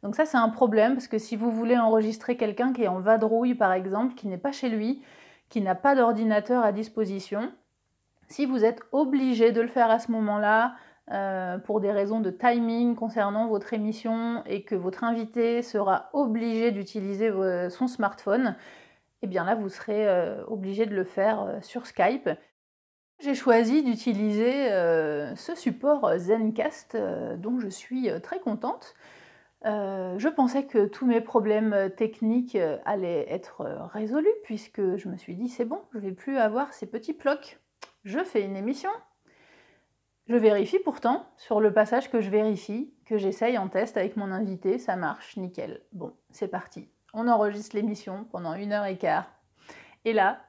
[SPEAKER 1] Donc ça c'est un problème parce que si vous voulez enregistrer quelqu'un qui est en vadrouille par exemple, qui n'est pas chez lui, qui n'a pas d'ordinateur à disposition, si vous êtes obligé de le faire à ce moment-là, euh, pour des raisons de timing concernant votre émission et que votre invité sera obligé d'utiliser son smartphone, eh bien là vous serez euh, obligé de le faire euh, sur Skype. J'ai choisi d'utiliser euh, ce support Zencast euh, dont je suis euh, très contente. je pensais que tous mes problèmes techniques allaient être résolus puisque je me suis dit c'est bon, je vais plus avoir ces petits blocs. Je fais une émission. Je vérifie pourtant sur le passage que je vérifie, que j'essaye en test avec mon invité, ça marche, nickel. Bon, c'est parti. On enregistre l'émission pendant une heure et quart. Et là,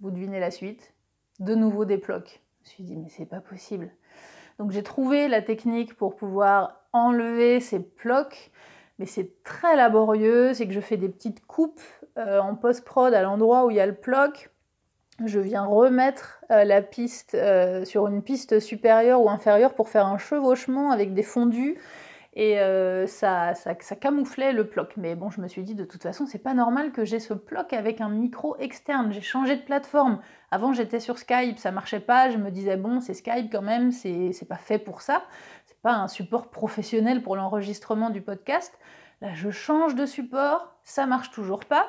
[SPEAKER 1] vous devinez la suite, de nouveau des blocs. Je me suis dit, mais c'est pas possible. Donc j'ai trouvé la technique pour pouvoir enlever ces blocs, mais c'est très laborieux. C'est que je fais des petites coupes euh, en post-prod à l'endroit où il y a le bloc. Je viens remettre euh, la piste euh, sur une piste supérieure ou inférieure pour faire un chevauchement avec des fondus et euh, ça, ça, camouflait le ploc. Mais bon, je me suis dit de toute façon, c'est pas normal que j'ai ce ploc avec un micro externe. J'ai changé de plateforme. Avant, j'étais sur Skype, ça marchait pas. Je me disais bon, c'est Skype quand même, c'est pas fait pour ça. C'est pas un support professionnel pour l'enregistrement du podcast. Là, je change de support, ça marche toujours pas.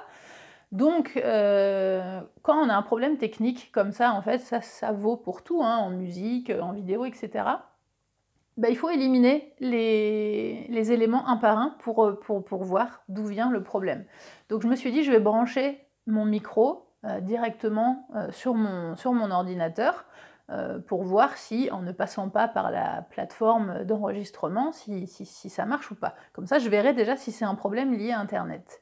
[SPEAKER 1] Donc, euh, quand on a un problème technique comme ça, en fait, ça, vaut pour tout, hein, en musique, en vidéo, etc. Bah, il faut éliminer les, éléments un par un euh, pour, voir d'où vient le problème. Donc je me suis dit, je vais brancher mon micro euh, directement sur, mon, sur, mon, ordinateur pour voir si, en ne passant pas par la plateforme d'enregistrement, si, si, ça marche ou pas. Comme ça, je verrai déjà si c'est un problème lié à Internet.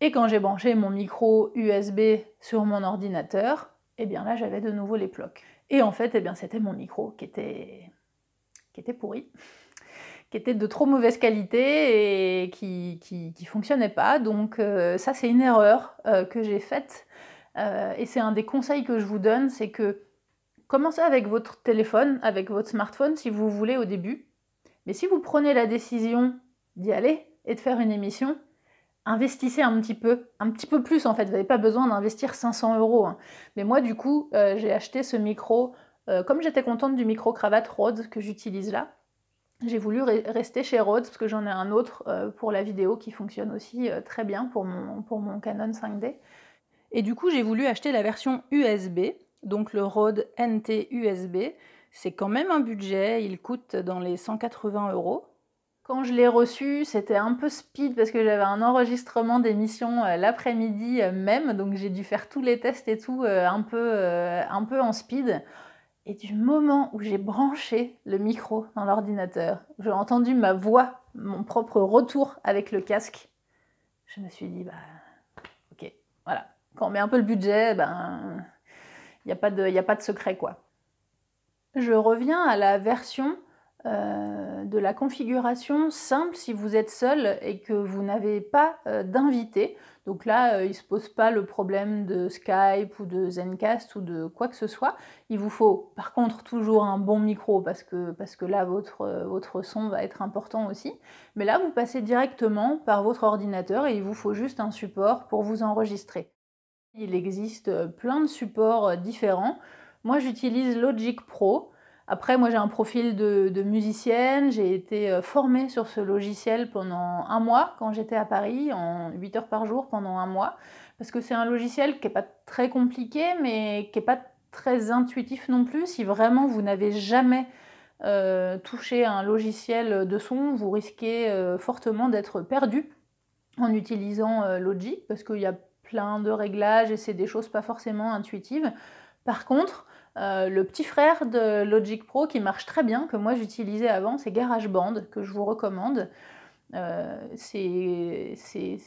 [SPEAKER 1] Et quand j'ai branché mon micro USB sur mon ordinateur, eh bien là, j'avais de nouveau les blocs. Et en fait, eh bien, c'était mon micro qui était qui était pourri, qui était de trop mauvaise qualité et qui, qui, fonctionnait pas. Donc euh, ça c'est une erreur euh, que j'ai faite euh, et c'est un des conseils que je vous donne, c'est que commencez avec votre téléphone, avec votre smartphone si vous voulez au début. Mais si vous prenez la décision d'y aller et de faire une émission, investissez un petit peu, un petit peu plus en fait. Vous n'avez pas besoin d'investir 500 euros. Hein. Mais moi, du coup, euh, j'ai acheté ce micro. Euh, comme j'étais contente du micro cravate Rhodes que j'utilise là, j'ai voulu rester chez Rhodes parce que j'en ai un autre euh, pour la vidéo qui fonctionne aussi très bien pour mon, Canon 5D. Et du coup, j'ai voulu acheter la version USB, donc le Rode NT USB. C'est quand même un budget, il coûte dans les 180 euros. Quand je l'ai reçu, c'était un peu speed parce que j'avais un enregistrement d'émission euh, l'après-midi euh, même, donc j'ai dû faire tous les tests et tout euh, un, peu, un peu en speed. Et du moment où j'ai branché le micro dans l'ordinateur, j'ai entendu ma voix, mon propre retour avec le casque, je me suis dit, bah, ok, voilà. Quand on met un peu le budget, ben, il n'y a, pas de, a pas de secret, quoi. Je reviens à la version euh, de la configuration simple si vous êtes seul et que vous n'avez pas euh, d'invité. Donc là, euh, il ne se pose pas le problème de Skype ou de Zencast ou de quoi que ce soit. Il vous faut par contre toujours un bon micro parce que, là, votre, votre son va être important aussi. Mais là, vous passez directement par votre ordinateur et il vous faut juste un support pour vous enregistrer. Il existe plein de supports différents. Moi, j'utilise Logic Pro. Après, moi j'ai un profil de, musicienne, j'ai été euh, formée sur ce logiciel pendant un mois quand j'étais à Paris, en 8 heures par jour pendant un mois, parce que c'est un logiciel qui n'est pas très compliqué, mais qui n'est pas très intuitif non plus. Si vraiment vous n'avez jamais euh, touché un logiciel de son, vous risquez euh, fortement d'être perdu en utilisant Logic, parce qu'il y a plein de réglages et c'est des choses pas forcément intuitives. Par contre, euh, le petit frère de Logic Pro qui marche très bien, que moi j'utilisais avant, c'est GarageBand, que je vous recommande. Euh, c'est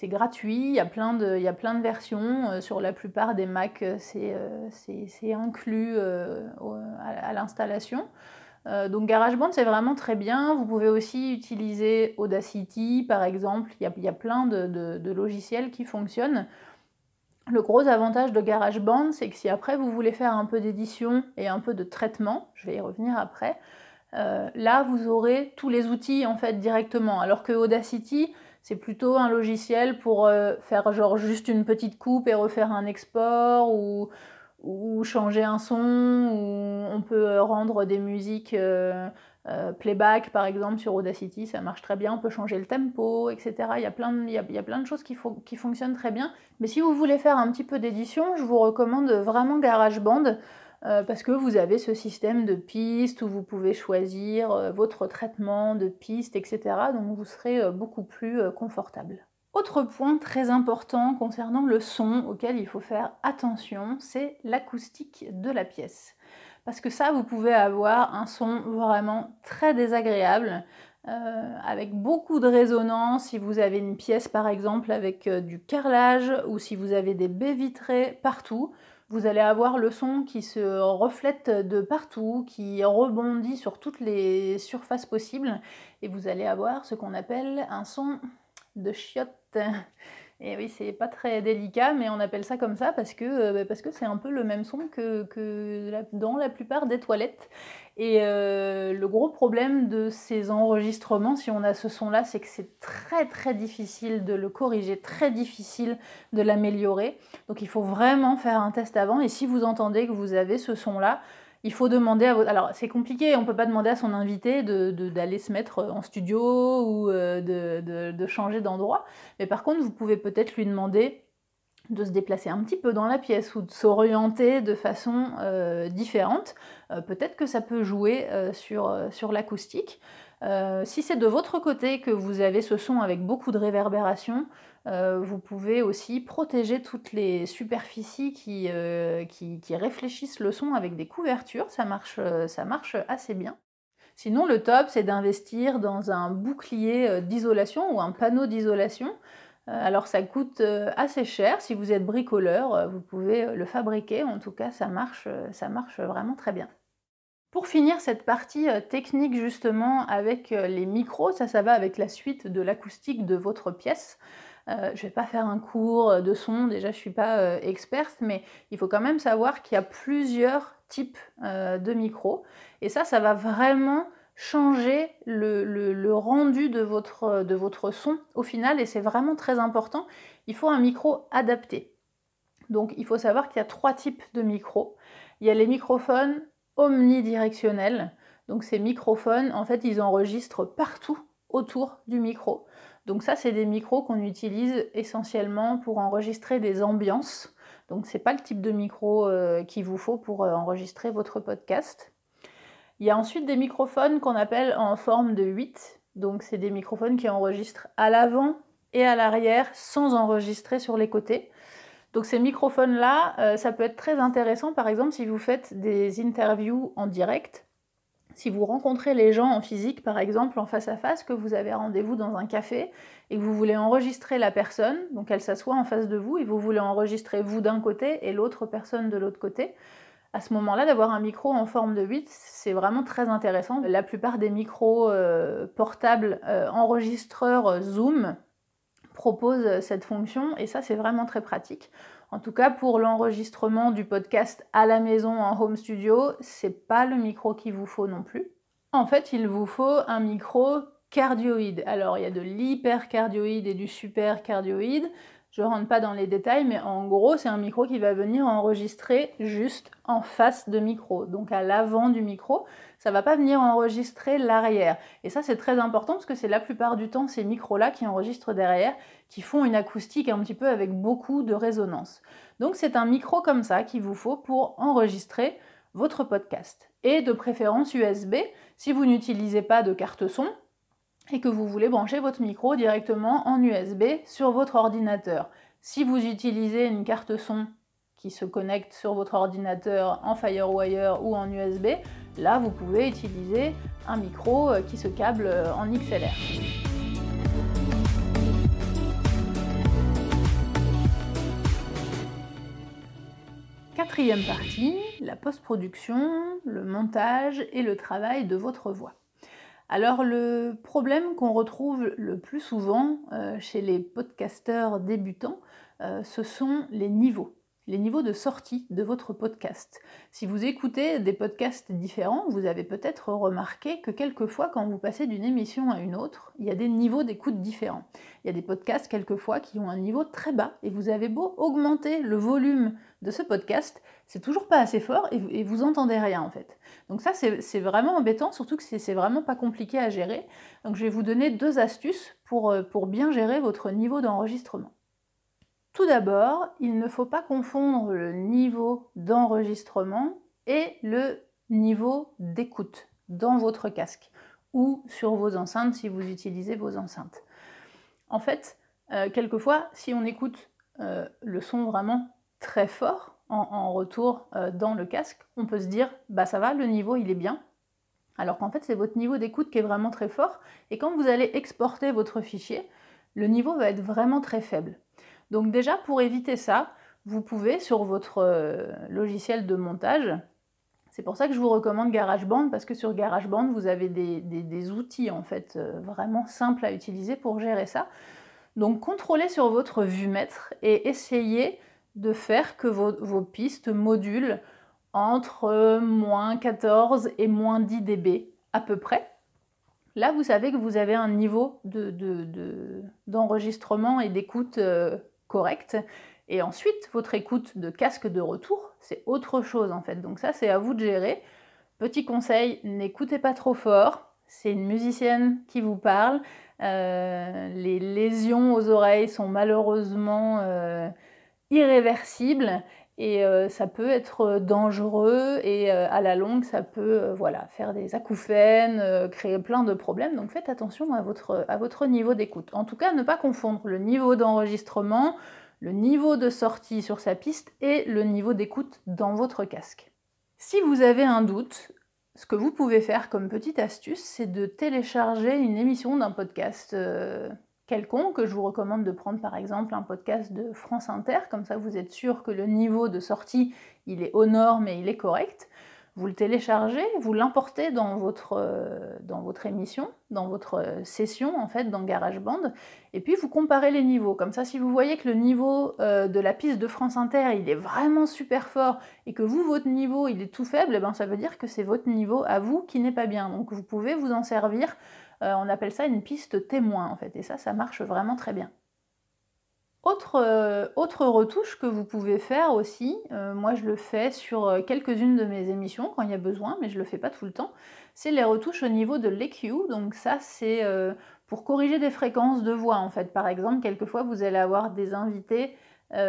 [SPEAKER 1] gratuit, il y, a plein de, versions. Euh, sur la plupart des Mac, c'est inclus à, l'installation. donc GarageBand, c'est vraiment très bien. Vous pouvez aussi utiliser Audacity, par exemple. Il y a, plein de, logiciels qui fonctionnent. Le gros avantage de GarageBand, c'est que si après vous voulez faire un peu d'édition et un peu de traitement, je vais y revenir après, euh, là vous aurez tous les outils en fait directement. Alors que Audacity, c'est plutôt un logiciel pour euh, faire genre juste une petite coupe et refaire un export ou, changer un son, ou on peut rendre des musiques euh, euh, playback par exemple sur Audacity, ça marche très bien, on peut changer le tempo, etc. Il y a plein de, choses qui, qui, fonctionnent très bien. Mais si vous voulez faire un petit peu d'édition, je vous recommande vraiment GarageBand euh, parce que vous avez ce système de pistes où vous pouvez choisir euh, votre traitement de pistes, etc. Donc vous serez beaucoup plus confortable. Autre point très important concernant le son auquel il faut faire attention, c'est l'acoustique de la pièce parce que ça, vous pouvez avoir un son vraiment très désagréable, euh, avec beaucoup de résonance si vous avez une pièce par exemple avec euh, du carrelage ou si vous avez des baies vitrées partout. Vous allez avoir le son qui se reflète de partout, qui rebondit sur toutes les surfaces possibles, et vous allez avoir ce qu'on appelle un son de chiotte. Et oui, c'est pas très délicat, mais on appelle ça comme ça parce que euh, bah, c'est un peu le même son que, que dans la plupart des toilettes. Et euh, le gros problème de ces enregistrements, si on a ce son-là, c'est que c'est très très difficile de le corriger, très difficile de l'améliorer. Donc il faut vraiment faire un test avant. Et si vous entendez que vous avez ce son-là, il faut demander à votre... Alors c'est compliqué, on ne peut pas demander à son invité d'aller se mettre en studio ou euh, de, changer d'endroit. Mais par contre, vous pouvez peut-être lui demander de se déplacer un petit peu dans la pièce ou de s'orienter de façon euh, différente. Euh, peut-être que ça peut jouer sur l'acoustique. si c'est de votre côté que vous avez ce son avec beaucoup de réverbération, euh, vous pouvez aussi protéger toutes les superficies euh, qui, qui, réfléchissent le son avec des couvertures, ça marche, euh, ça marche assez bien. Sinon, le top, c'est d'investir dans un bouclier d'isolation ou un panneau d'isolation. Alors ça coûte assez cher, si vous êtes bricoleur, vous pouvez le fabriquer, en tout cas ça marche, ça marche vraiment très bien. Pour finir cette partie technique justement avec les micros, ça ça va avec la suite de l'acoustique de votre pièce. Euh, je ne vais pas faire un cours de son, déjà je ne suis pas euh, experte, mais il faut quand même savoir qu'il y a plusieurs types euh, de micros. Et ça, ça va vraiment changer le, rendu de votre son au final et c'est vraiment très important. Il faut un micro adapté. Donc il faut savoir qu'il y a trois types de micros. Il y a les microphones omnidirectionnels. Donc ces microphones, en fait, ils enregistrent partout autour du micro. Donc ça, c'est des micros qu'on utilise essentiellement pour enregistrer des ambiances. Donc c'est pas le type de micro euh, qu'il vous faut pour euh, enregistrer votre podcast. Il y a ensuite des microphones qu'on appelle en forme de 8. Donc c'est des microphones qui enregistrent à l'avant et à l'arrière sans enregistrer sur les côtés. Donc ces microphones-là, euh, ça peut être très intéressant par exemple si vous faites des interviews en direct. Si vous rencontrez les gens en physique, par exemple, en face à face, que vous avez rendez-vous dans un café et que vous voulez enregistrer la personne, donc elle s'assoit en face de vous et vous voulez enregistrer vous d'un côté et l'autre personne de l'autre côté, à ce moment-là, d'avoir un micro en forme de 8, c'est vraiment très intéressant. La plupart des micros euh, portables euh, enregistreurs Zoom proposent cette fonction et ça, c'est vraiment très pratique. En tout cas, pour l'enregistrement du podcast à la maison en home studio, c'est pas le micro qu'il vous faut non plus. En fait, il vous faut un micro cardioïde. Alors, il y a de l'hypercardioïde et du supercardioïde. Je rentre pas dans les détails, mais en gros, c'est un micro qui va venir enregistrer juste en face de micro, donc à l'avant du micro. Ça va pas venir enregistrer l'arrière. Et ça, c'est très important parce que c'est la plupart du temps ces micros-là qui enregistrent derrière, qui font une acoustique un petit peu avec beaucoup de résonance. Donc, c'est un micro comme ça qu'il vous faut pour enregistrer votre podcast. Et de préférence USB, si vous n'utilisez pas de carte son, et que vous voulez brancher votre micro directement en USB sur votre ordinateur. Si vous utilisez une carte son qui se connecte sur votre ordinateur en FireWire ou en USB, là vous pouvez utiliser un micro euh, qui se câble euh, en XLR. Quatrième partie, la post-production, le montage et le travail de votre voix. Alors le problème qu'on retrouve le plus souvent euh, chez les podcasteurs débutants, euh, ce sont les niveaux les niveaux de sortie de votre podcast. Si vous écoutez des podcasts différents, vous avez peut-être remarqué que quelquefois, quand vous passez d'une émission à une autre, il y a des niveaux d'écoute différents. Il y a des podcasts quelquefois qui ont un niveau très bas et vous avez beau augmenter le volume de ce podcast, c'est toujours pas assez fort et, vous entendez rien en fait. Donc ça c'est vraiment embêtant, surtout que c'est vraiment pas compliqué à gérer. Donc je vais vous donner deux astuces pour, euh, pour bien gérer votre niveau d'enregistrement. Tout d'abord, il ne faut pas confondre le niveau d'enregistrement et le niveau d'écoute dans votre casque ou sur vos enceintes si vous utilisez vos enceintes. En fait, euh, quelquefois, si on écoute euh, le son vraiment très fort en, retour euh, dans le casque, on peut se dire bah ça va, le niveau il est bien. Alors qu'en fait, c'est votre niveau d'écoute qui est vraiment très fort. Et quand vous allez exporter votre fichier, le niveau va être vraiment très faible. Donc déjà, pour éviter ça, vous pouvez sur votre euh, logiciel de montage, c'est pour ça que je vous recommande GarageBand, parce que sur GarageBand, vous avez des, outils en fait euh, vraiment simples à utiliser pour gérer ça. Donc contrôlez sur votre vue-mètre et essayez de faire que vos, pistes modulent entre euh, moins 14 et moins 10 dB à peu près. Là, vous savez que vous avez un niveau d'enregistrement de, et d'écoute correcte. Et ensuite, votre écoute de casque de retour, c'est autre chose en fait. Donc ça, c'est à vous de gérer. Petit conseil, n'écoutez pas trop fort. C'est une musicienne qui vous parle. Euh, les lésions aux oreilles sont malheureusement euh, irréversibles et euh, ça peut être dangereux et à la longue ça peut voilà, faire des acouphènes, créer plein de problèmes. Donc faites attention à votre, à votre niveau d'écoute. En tout cas, ne pas confondre le niveau d'enregistrement, le niveau de sortie sur sa piste et le niveau d'écoute dans votre casque. Si vous avez un doute, ce que vous pouvez faire comme petite astuce, c'est de télécharger une émission d'un podcast quelconque. Je vous recommande de prendre par exemple un podcast de France Inter, comme ça vous êtes sûr que le niveau de sortie il est aux normes et il est correct. vous le téléchargez, vous l'importez dans votre, euh, dans votre émission, dans votre euh, session en fait dans GarageBand, et puis vous comparez les niveaux. Comme ça, si vous voyez que le niveau euh, de la piste de France Inter il est vraiment super fort et que vous votre niveau il est tout faible, eh ben, ça veut dire que c'est votre niveau à vous qui n'est pas bien. Donc vous pouvez vous en servir. On appelle ça une piste témoin en fait, et ça, ça marche vraiment très bien. Euh, autre, retouche que vous pouvez faire aussi, euh, moi je le fais sur euh, quelques-unes de mes émissions quand il y a besoin, mais je le fais pas tout le temps, c'est les retouches au niveau de l'EQ. Donc ça c'est pour corriger des fréquences de voix en fait. Par exemple, quelquefois vous allez avoir des invités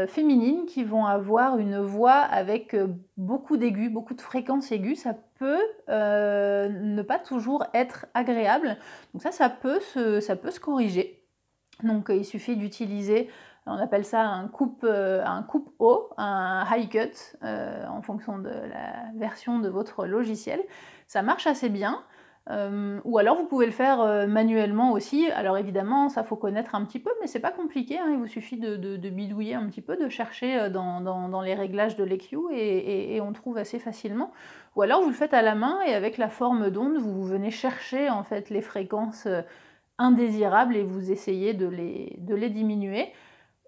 [SPEAKER 1] féminines qui vont avoir une voix avec beaucoup d'aigus, beaucoup de fréquences aiguës. Ça peut ne pas toujours être agréable. Donc ça, ça peut ça peut se corriger. Donc il suffit d'utiliser on appelle ça un coupe, euh, un coupe haut, un high cut, euh, en fonction de la version de votre logiciel. Ça marche assez bien. Euh, ou alors vous pouvez le faire manuellement aussi. Alors évidemment, ça faut connaître un petit peu, mais c'est pas compliqué. Hein. Il vous suffit de, bidouiller un petit peu, de chercher dans, les réglages de l'EQ et, on trouve assez facilement. Ou alors vous le faites à la main et avec la forme d'onde, vous venez chercher en fait les fréquences indésirables et vous essayez de les diminuer.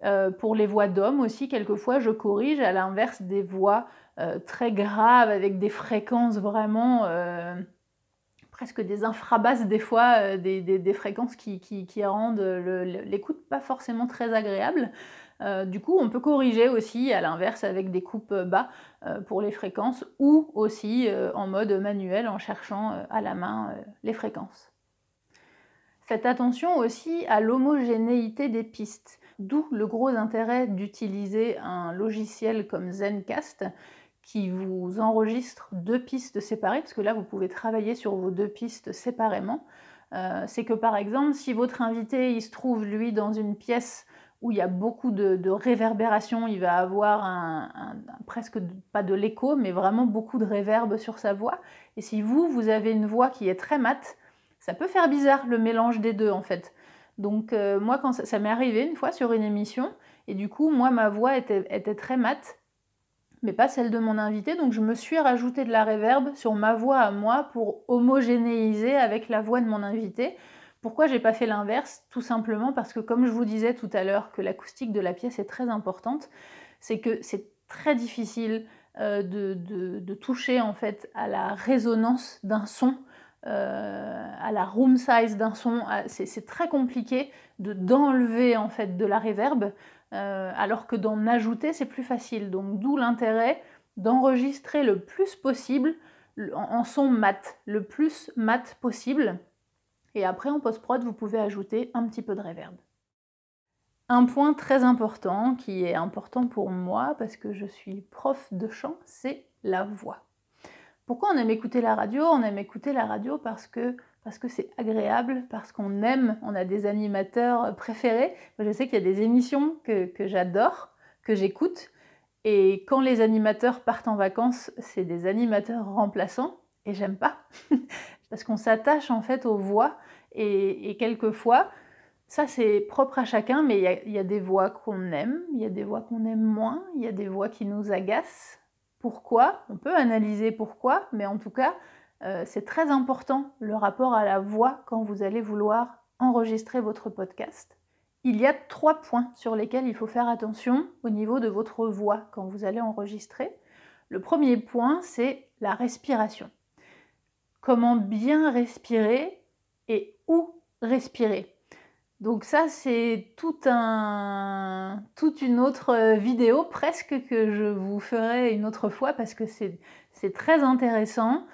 [SPEAKER 1] Euh, pour les voix d'hommes aussi, quelquefois, je corrige à l'inverse des voix euh, très graves avec des fréquences vraiment euh, presque des infrabasses des fois, des, fréquences qui, rendent l'écoute pas forcément très agréable. du coup, on peut corriger aussi à l'inverse avec des coupes bas pour les fréquences ou aussi en mode manuel en cherchant à la main les fréquences. Faites attention aussi à l'homogénéité des pistes. D'où le gros intérêt d'utiliser un logiciel comme Zencast qui vous enregistre deux pistes séparées, parce que là vous pouvez travailler sur vos deux pistes séparément. Euh, c'est que par exemple, si votre invité il se trouve lui dans une pièce où il y a beaucoup de, réverbération, il va avoir un, presque pas de l'écho, mais vraiment beaucoup de réverb sur sa voix. Et si vous, vous avez une voix qui est très mate, ça peut faire bizarre le mélange des deux en fait. Donc euh, moi, quand ça, m'est arrivé une fois sur une émission, et du coup, moi, ma voix était, très mate, mais pas celle de mon invité, donc je me suis rajouté de la réverb sur ma voix à moi pour homogénéiser avec la voix de mon invité. Pourquoi j'ai pas fait l'inverse? Tout simplement parce que comme je vous disais tout à l'heure que l'acoustique de la pièce est très importante, c'est que c'est très difficile euh, de, toucher en fait à la résonance d'un son euh, à la room size d'un son, c'est très compliqué d'enlever en fait de la reverb, euh, alors que d'en ajouter c'est plus facile. Donc d'où l'intérêt d'enregistrer le plus possible en, son mat, le plus mat possible. Et après en post-prod, vous pouvez ajouter un petit peu de reverb. Un point très important, qui est important pour moi parce que je suis prof de chant, c'est la voix. Pourquoi on aime écouter la radio? On aime écouter la radio parce que parce que c'est agréable, parce qu'on aime, on a des animateurs préférés. je sais qu'il y a des émissions que, j'adore, que j'écoute, et quand les animateurs partent en vacances, c'est des animateurs remplaçants, et j'aime pas, parce qu'on s'attache en fait aux voix, et, quelquefois, ça c'est propre à chacun, mais il y, a des voix qu'on aime, il y a des voix qu'on aime moins, il y a des voix qui nous agacent, pourquoi, on peut analyser pourquoi, mais en tout cas, euh, c'est très important le rapport à la voix quand vous allez vouloir enregistrer votre podcast. Il y a trois points sur lesquels il faut faire attention au niveau de votre voix quand vous allez enregistrer. Le premier point, c'est la respiration. Comment bien respirer et où respirer. Donc ça, c'est toute une autre vidéo presque que je vous ferai une autre fois parce que c'est très intéressant,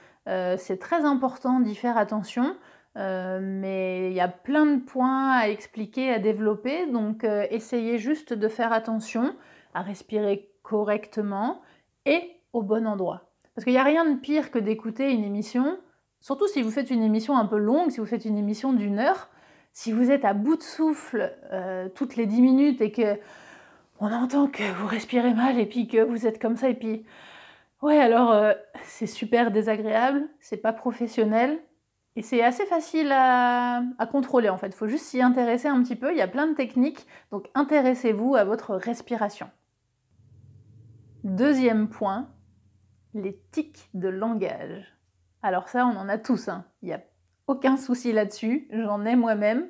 [SPEAKER 1] c'est très important d'y faire attention, euh, mais il y a plein de points à expliquer, à développer, donc essayez juste de faire attention à respirer correctement et au bon endroit. Parce qu'il n'y a rien de pire que d'écouter une émission, surtout si vous faites une émission un peu longue, si vous faites une émission d'une heure, si vous êtes à bout de souffle euh, toutes les 10 minutes et que on entend que vous respirez mal et puis que vous êtes comme ça et puis ouais alors euh, c'est super désagréable, c'est pas professionnel et c'est assez facile à, à, contrôler en fait. Il faut juste s'y intéresser un petit peu. Il y a plein de techniques, donc intéressez-vous à votre respiration. Deuxième point, les tics de langage. Alors ça, on en a tous, hein. il n'y a aucun souci là-dessus, j'en ai moi-même.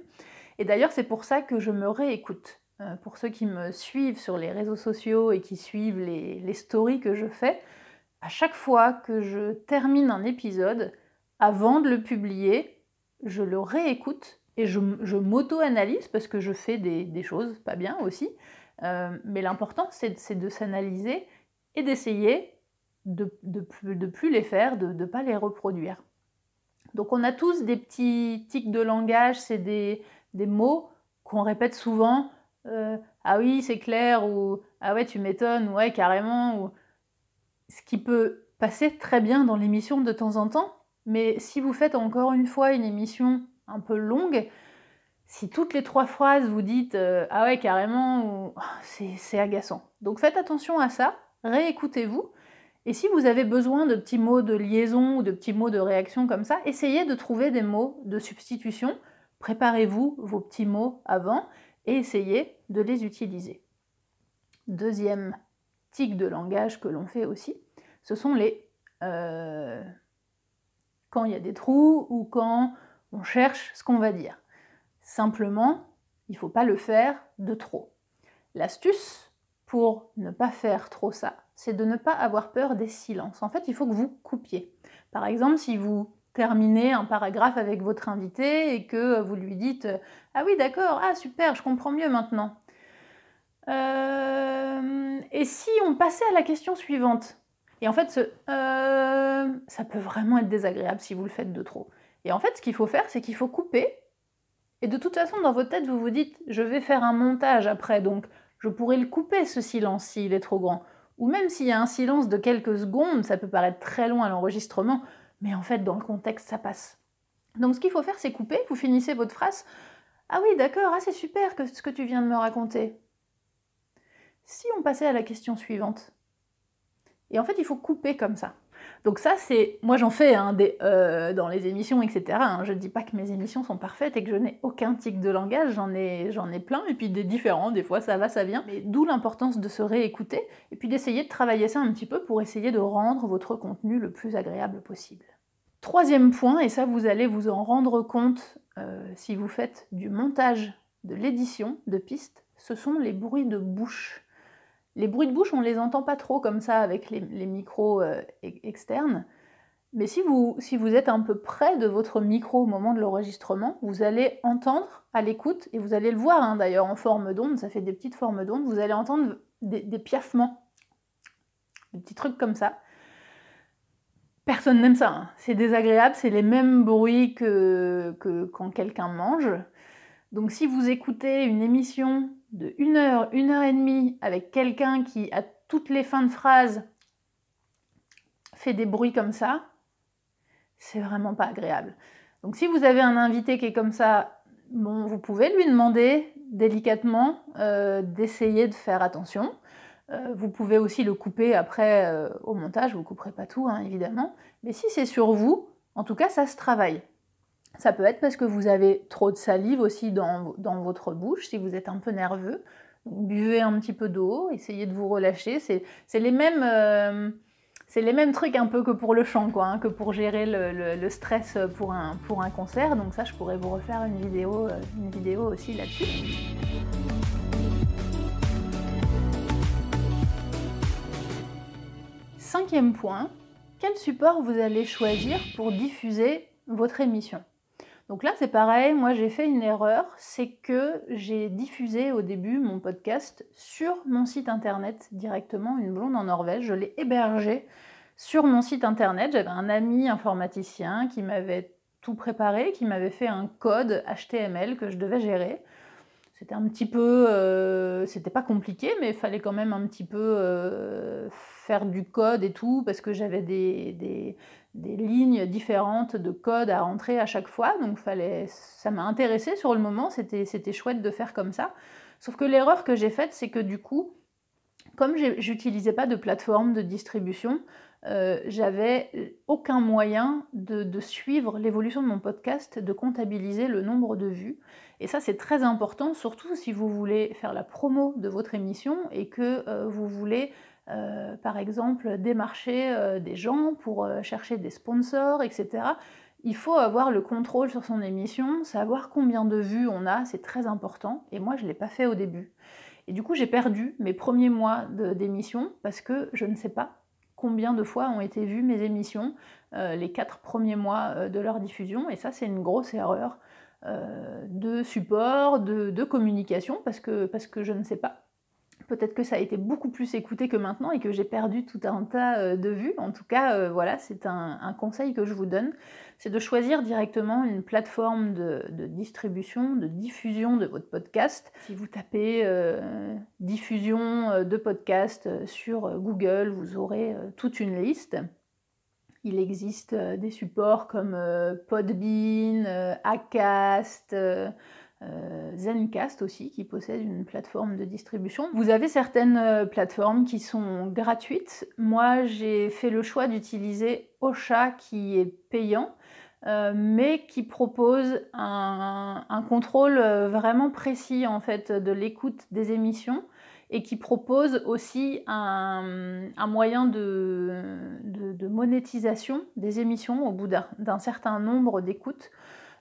[SPEAKER 1] Et d'ailleurs, c'est pour ça que je me réécoute. Euh, pour ceux qui me suivent sur les réseaux sociaux et qui suivent les, stories que je fais, à chaque fois que je termine un épisode, avant de le publier, je le réécoute et je, m'auto-analyse parce que je fais des, choses pas bien aussi. Euh, mais l'important, c'est de s'analyser et d'essayer de ne plus les faire, de ne pas les reproduire. Donc on a tous des petits tics de langage, c'est des, mots qu'on répète souvent. Euh, ah oui, c'est clair, ou ah ouais, tu m'étonnes, ouais, carrément. Ou... Ce qui peut passer très bien dans l'émission de temps en temps, mais si vous faites encore une fois une émission un peu longue, si toutes les trois phrases vous dites euh, ah ouais, carrément, oh, c'est agaçant. Donc faites attention à ça, réécoutez-vous. Et si vous avez besoin de petits mots de liaison ou de petits mots de réaction comme ça, essayez de trouver des mots de substitution. Préparez-vous vos petits mots avant et essayez de les utiliser. Deuxième de langage que l'on fait aussi, ce sont les euh, quand il y a des trous ou quand on cherche ce qu'on va dire. Simplement, il ne faut pas le faire de trop. L'astuce pour ne pas faire trop ça, c'est de ne pas avoir peur des silences. En fait, il faut que vous coupiez. Par exemple, si vous terminez un paragraphe avec votre invité et que vous lui dites Ah oui, d'accord, ah super, je comprends mieux maintenant. Euh, et si on passait à la question suivante? Et en fait, ce, euh, ça peut vraiment être désagréable si vous le faites de trop. Et en fait, ce qu'il faut faire, c'est qu'il faut couper. Et de toute façon, dans votre tête, vous vous dites Je vais faire un montage après, donc je pourrais le couper, ce silence, s'il est trop grand. Ou même s'il y a un silence de quelques secondes, ça peut paraître très long à l'enregistrement, mais en fait, dans le contexte, ça passe. Donc ce qu'il faut faire, c'est couper, vous finissez votre phrase. Ah oui, d'accord, ah, c'est super que, ce que tu viens de me raconter. Si on passait à la question suivante. Et en fait, il faut couper comme ça. Donc ça, c'est... Moi, j'en fais hein, des, euh, dans les émissions, etc. Hein. Je ne dis pas que mes émissions sont parfaites et que je n'ai aucun tic de langage. J'en ai, j'en ai plein, et puis des différents. Des fois, ça va, ça vient. Mais d'où l'importance de se réécouter, et puis d'essayer de travailler ça un petit peu pour essayer de rendre votre contenu le plus agréable possible. Troisième point, et ça, vous allez vous en rendre compte euh, si vous faites du montage de l'édition de pistes, ce sont les bruits de bouche. Les bruits de bouche, on ne les entend pas trop comme ça avec les, micros euh, externes. Mais si vous, êtes un peu près de votre micro au moment de l'enregistrement, vous allez entendre à l'écoute, et vous allez le voir hein, d'ailleurs en forme d'onde, ça fait des petites formes d'onde, vous allez entendre des, piaffements, des petits trucs comme ça. Personne n'aime ça, hein. c'est désagréable, c'est les mêmes bruits que quand quelqu'un mange. Donc si vous écoutez une émission de une heure, une heure et demie avec quelqu'un qui, à toutes les fins de phrase, fait des bruits comme ça, c'est vraiment pas agréable. Donc si vous avez un invité qui est comme ça, vous pouvez lui demander délicatement euh, d'essayer de faire attention. Euh, vous pouvez aussi le couper après euh, au montage, vous ne couperez pas tout hein, évidemment. Mais si c'est sur vous, en tout cas ça se travaille. Ça peut être parce que vous avez trop de salive aussi dans, votre bouche, si vous êtes un peu nerveux. buvez un petit peu d'eau, essayez de vous relâcher. C'est les mêmes... Euh, c'est les mêmes trucs un peu que pour le chant, quoi, hein, que pour gérer le, stress pour un, pour un concert. Donc ça, je pourrais vous refaire une vidéo, euh, une vidéo aussi là-dessus. Cinquième point, quel support vous allez choisir pour diffuser votre émission? Donc là, c'est pareil, moi j'ai fait une erreur, c'est que j'ai diffusé au début mon podcast sur mon site internet directement, une blonde en Norvège. Je l'ai hébergé sur mon site internet. J'avais un ami informaticien qui m'avait tout préparé, qui m'avait fait un code HTML que je devais gérer. C'était un petit peu, euh, c'était pas compliqué, mais il fallait quand même un petit peu euh, faire du code et tout, parce que j'avais des, des lignes différentes de code à rentrer à chaque fois. Donc fallait, ça m'a intéressé sur le moment, c'était, c'était chouette de faire comme ça. Sauf que l'erreur que j'ai faite, c'est que du coup, Comme j'utilisais pas de plateforme de distribution, euh, j'avais aucun moyen de, suivre l'évolution de mon podcast, de comptabiliser le nombre de vues. Et ça, c'est très important, surtout si vous voulez faire la promo de votre émission et que euh, vous voulez, euh, par exemple, démarcher des gens pour chercher des sponsors, etc. Il faut avoir le contrôle sur son émission, savoir combien de vues on a, c'est très important. Et moi, je ne l'ai pas fait au début. Et du coup, j'ai perdu mes premiers mois d'émission parce que je ne sais pas combien de fois ont été vues mes émissions euh, les quatre premiers mois euh, de leur diffusion. Et ça, c'est une grosse erreur euh, de support, de, communication, parce que je ne sais pas. Peut-être que ça a été beaucoup plus écouté que maintenant et que j'ai perdu tout un tas de vues. En tout cas, voilà, c'est un, conseil que je vous donne, c'est de choisir directement une plateforme de, distribution, de diffusion de votre podcast. Si vous tapez diffusion de podcast sur Google, vous aurez toute une liste. Il existe des supports comme Podbean, Acast, euh, Zencast aussi, qui possède une plateforme de distribution. Vous avez certaines euh, plateformes qui sont gratuites. Moi, j'ai fait le choix d'utiliser Ocha, qui est payant, euh, mais qui propose un, contrôle vraiment précis en fait de l'écoute des émissions et qui propose aussi un, moyen de, monétisation des émissions au bout d'un certain nombre d'écoutes.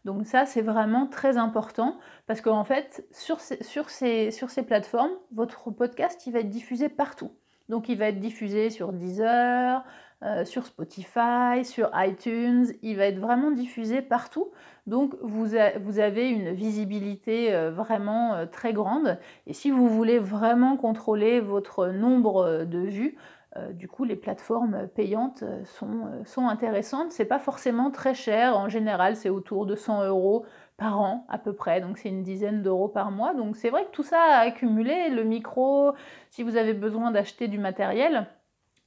[SPEAKER 1] Donc ça, c'est vraiment très important parce qu'en fait, sur ces, plateformes, votre podcast, il va être diffusé partout. Donc il va être diffusé sur Deezer, euh, sur Spotify, sur iTunes, il va être vraiment diffusé partout. Donc vous, avez une visibilité euh, vraiment euh, très grande. Et si vous voulez vraiment contrôler votre nombre de vues, du coup, les plateformes payantes euh, sont, euh, sont intéressantes. C'est pas forcément très cher. En général, c'est autour de 100 euros par an à peu près. Donc c'est une dizaine d'euros par mois. Donc c'est vrai que tout ça a accumulé. Le micro, si vous avez besoin d'acheter du matériel,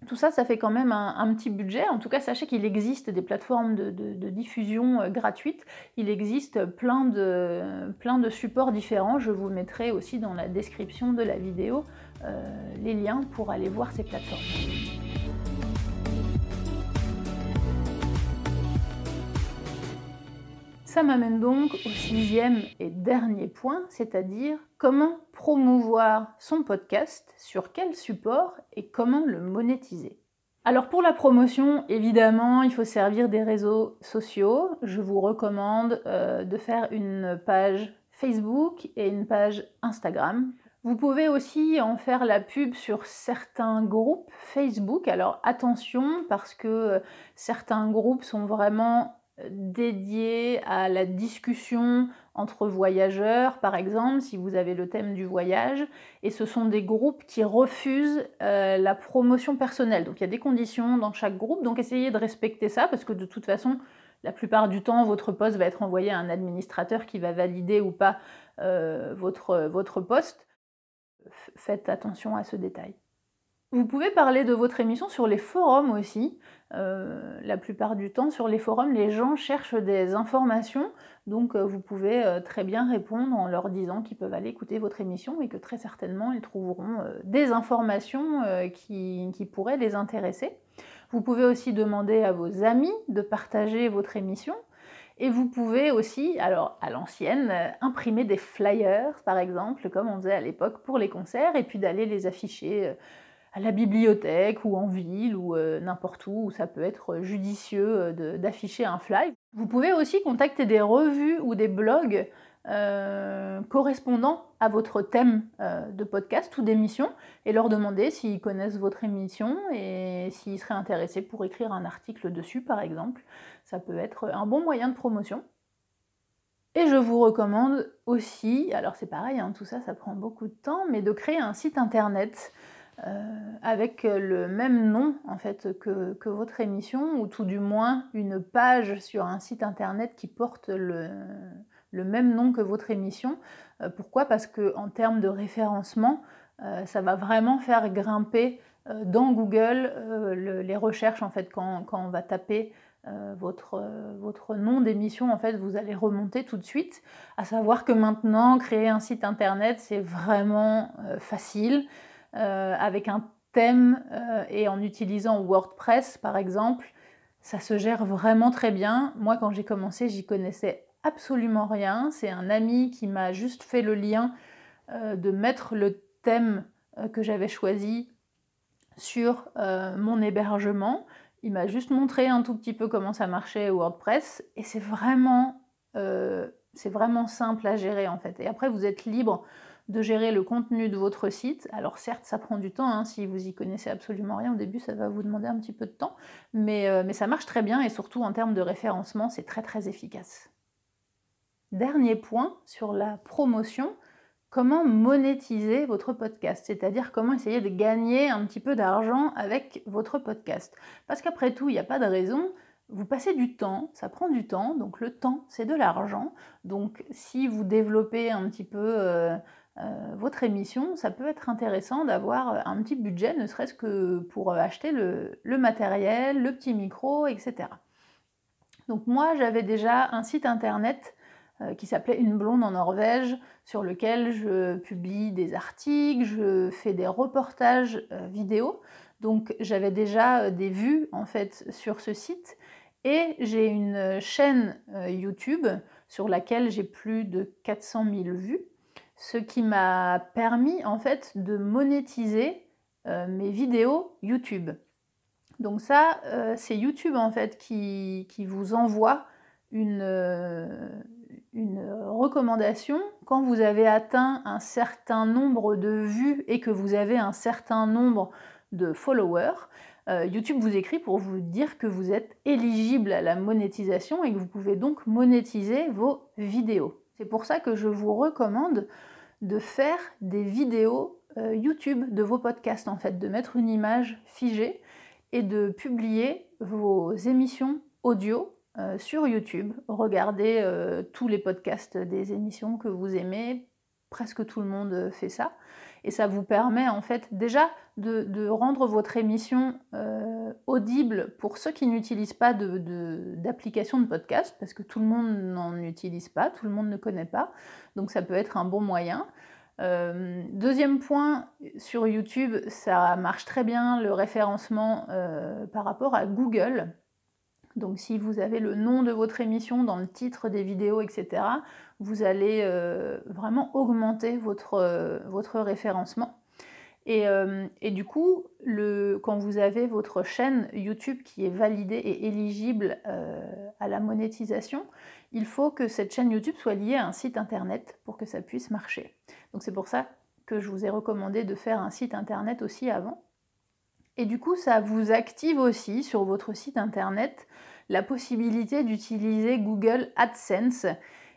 [SPEAKER 1] tout ça, ça fait quand même un, petit budget. En tout cas, sachez qu'il existe des plateformes de, diffusion gratuites. Il existe plein de, plein de supports différents. Je vous mettrai aussi dans la description de la vidéo euh, les liens pour aller voir ces plateformes. Ça m'amène donc au sixième et dernier point, c'est-à-dire comment promouvoir son podcast, sur quel support et comment le monétiser. Alors pour la promotion, évidemment, il faut servir des réseaux sociaux. Je vous recommande euh, de faire une page Facebook et une page Instagram. Vous pouvez aussi en faire la pub sur certains groupes Facebook. Alors attention parce que euh, certains groupes sont vraiment euh, dédiés à la discussion entre voyageurs, par exemple, si vous avez le thème du voyage, et ce sont des groupes qui refusent euh, la promotion personnelle. Donc il y a des conditions dans chaque groupe, donc essayez de respecter ça, parce que de toute façon, la plupart du temps, votre poste va être envoyé à un administrateur qui va valider ou pas votre, votre poste faites attention à ce détail. Vous pouvez parler de votre émission sur les forums aussi. Euh, la plupart du temps, sur les forums, les gens cherchent des informations, donc euh, vous pouvez euh, très bien répondre en leur disant qu'ils peuvent aller écouter votre émission et que très certainement ils trouveront des informations qui, qui, pourraient les intéresser. Vous pouvez aussi demander à vos amis de partager votre émission. Et vous pouvez aussi, alors à l'ancienne, euh, imprimer des flyers, par exemple, comme on faisait à l'époque pour les concerts, et puis d'aller les afficher euh, à la bibliothèque ou en ville ou euh, n'importe où, où ça peut être judicieux d'afficher un fly. Vous pouvez aussi contacter des revues ou des blogs euh, correspondant à votre thème euh, de podcast ou d'émission et leur demander s'ils connaissent votre émission et s'ils seraient intéressés pour écrire un article dessus par exemple. Ça peut être un bon moyen de promotion. Et je vous recommande aussi, alors c'est pareil, hein, tout ça ça prend beaucoup de temps, mais de créer un site internet euh, avec le même nom en fait que, que, votre émission, ou tout du moins une page sur un site internet qui porte le, le même nom que votre émission. Euh, pourquoi? Parce que en termes de référencement, euh, ça va vraiment faire grimper euh, dans Google les recherches en fait quand, on va taper votre, votre, nom d'émission, en fait, vous allez remonter tout de suite. À savoir que maintenant, créer un site internet, c'est vraiment facile. avec un thème et en utilisant WordPress par exemple, ça se gère vraiment très bien. Moi quand j'ai commencé, j'y connaissais absolument rien. C'est un ami qui m'a juste fait le lien de mettre le thème que j'avais choisi sur mon hébergement. Il m'a juste montré un tout petit peu comment ça marchait WordPress et c'est vraiment, euh, simple à gérer en fait. Et après, vous êtes libre de gérer le contenu de votre site. Alors certes, ça prend du temps, hein, si vous y connaissez absolument rien au début, ça va vous demander un petit peu de temps, mais, euh, mais ça marche très bien et surtout en termes de référencement, c'est très très efficace. Dernier point sur la promotion, comment monétiser votre podcast, c'est-à-dire comment essayer de gagner un petit peu d'argent avec votre podcast? Parce qu'après tout, il n'y a pas de raison. Vous passez du temps, ça prend du temps, donc le temps, c'est de l'argent. Donc si vous développez un petit peu euh, euh, votre émission, ça peut être intéressant d'avoir un petit budget, ne serait-ce que pour acheter le, matériel, le petit micro, etc. Donc moi, j'avais déjà un site internet qui s'appelait Une blonde en Norvège, sur lequel je publie des articles, je fais des reportages euh, vidéo. Donc j'avais déjà euh, des vues en fait sur ce site et j'ai une chaîne YouTube sur laquelle j'ai plus de 400 000 vues, ce qui m'a permis en fait de monétiser mes vidéos YouTube. Donc ça, c'est YouTube en fait qui, qui vous envoie une, une recommandation, quand vous avez atteint un certain nombre de vues et que vous avez un certain nombre de followers, euh, YouTube vous écrit pour vous dire que vous êtes éligible à la monétisation et que vous pouvez donc monétiser vos vidéos. C'est pour ça que je vous recommande de faire des vidéos euh, YouTube de vos podcasts, en fait, de mettre une image figée et de publier vos émissions audio euh, sur YouTube. Regardez euh, tous les podcasts des émissions que vous aimez. Presque tout le monde fait ça. Et ça vous permet en fait déjà de, rendre votre émission euh, audible pour ceux qui n'utilisent pas d'application de, podcast, parce que tout le monde n'en utilise pas, tout le monde ne connaît pas. Donc ça peut être un bon moyen. deuxième point, sur YouTube, ça marche très bien le référencement par rapport à Google. Donc si vous avez le nom de votre émission dans le titre des vidéos, etc., vous allez euh, vraiment augmenter votre, euh, référencement. Et, euh, et, du coup, quand vous avez votre chaîne YouTube qui est validée et éligible à la monétisation, il faut que cette chaîne YouTube soit liée à un site internet pour que ça puisse marcher. Donc c'est pour ça que je vous ai recommandé de faire un site internet aussi avant. Et du coup, ça vous active aussi sur votre site internet la possibilité d'utiliser Google AdSense.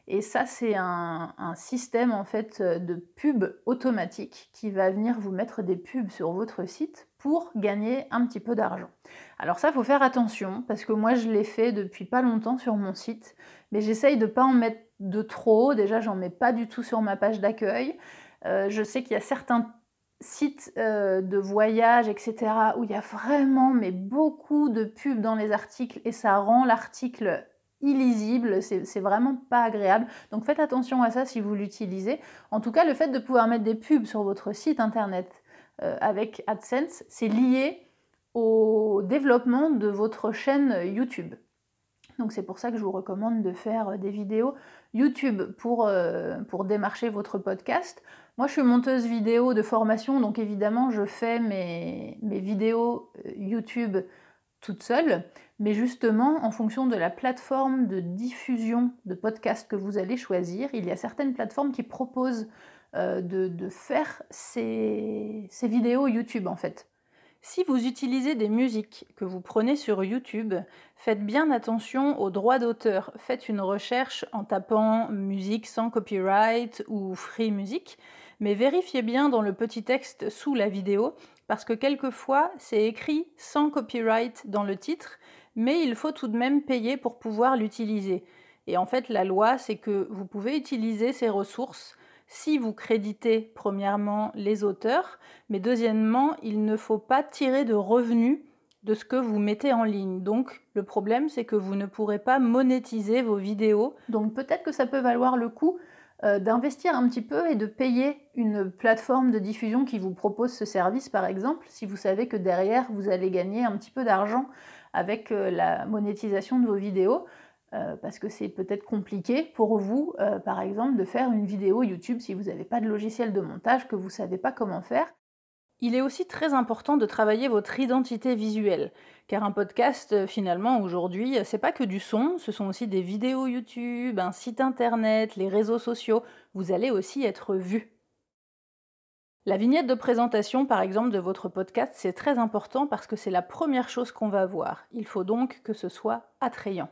[SPEAKER 1] Et ça, c'est un, système en fait de pub automatique qui va venir vous mettre des pubs sur votre site pour gagner un petit peu d'argent. Alors ça, faut faire attention parce que moi, je l'ai fait depuis pas longtemps sur mon site, mais j'essaye de pas en mettre de trop. Déjà, j'en mets pas du tout sur ma page d'accueil. Euh, je sais qu'il y a certains sites euh, de voyage, etc., où il y a vraiment mais beaucoup de pubs dans les articles et ça rend l'article illisible, c'est vraiment pas agréable. Donc faites attention à ça si vous l'utilisez. En tout cas, le fait de pouvoir mettre des pubs sur votre site internet euh, avec AdSense, c'est lié au développement de votre chaîne YouTube. Donc c'est pour ça que je vous recommande de faire des vidéos YouTube pour, euh, pour démarcher votre podcast. Moi, je suis monteuse vidéo de formation, donc évidemment, je fais mes, vidéos euh, YouTube toute seule, mais justement, en fonction de la plateforme de diffusion de podcast que vous allez choisir, il y a certaines plateformes qui proposent euh, de, faire ces vidéos YouTube en fait. Si vous utilisez des musiques que vous prenez sur YouTube, faites bien attention aux droits d'auteur. Faites une recherche en tapant musique sans copyright ou free music mais vérifiez bien dans le petit texte sous la vidéo, parce que quelquefois c'est écrit sans copyright dans le titre, mais il faut tout de même payer pour pouvoir l'utiliser. Et en fait, la loi, c'est que vous pouvez utiliser ces ressources si vous créditez premièrement les auteurs, mais deuxièmement, il ne faut pas tirer de revenus de ce que vous mettez en ligne. Donc le problème, c'est que vous ne pourrez pas monétiser vos vidéos. Donc peut-être que ça peut valoir le coup euh, d'investir un petit peu et de payer une plateforme de diffusion qui vous propose ce service, par exemple, si vous savez que derrière, vous allez gagner un petit peu d'argent avec euh, la monétisation de vos vidéos. Euh, parce que c'est peut-être compliqué pour vous, par exemple, de faire une vidéo YouTube si vous n'avez pas de logiciel de montage, que vous ne savez pas comment faire. Il est aussi très important de travailler votre identité visuelle, car un podcast, euh, finalement, aujourd'hui, c'est pas que du son, ce sont aussi des vidéos YouTube, un site internet, les réseaux sociaux. Vous allez aussi être vu. La vignette de présentation, par exemple, de votre podcast, c'est très important parce que c'est la première chose qu'on va voir. Il faut donc que ce soit attrayant.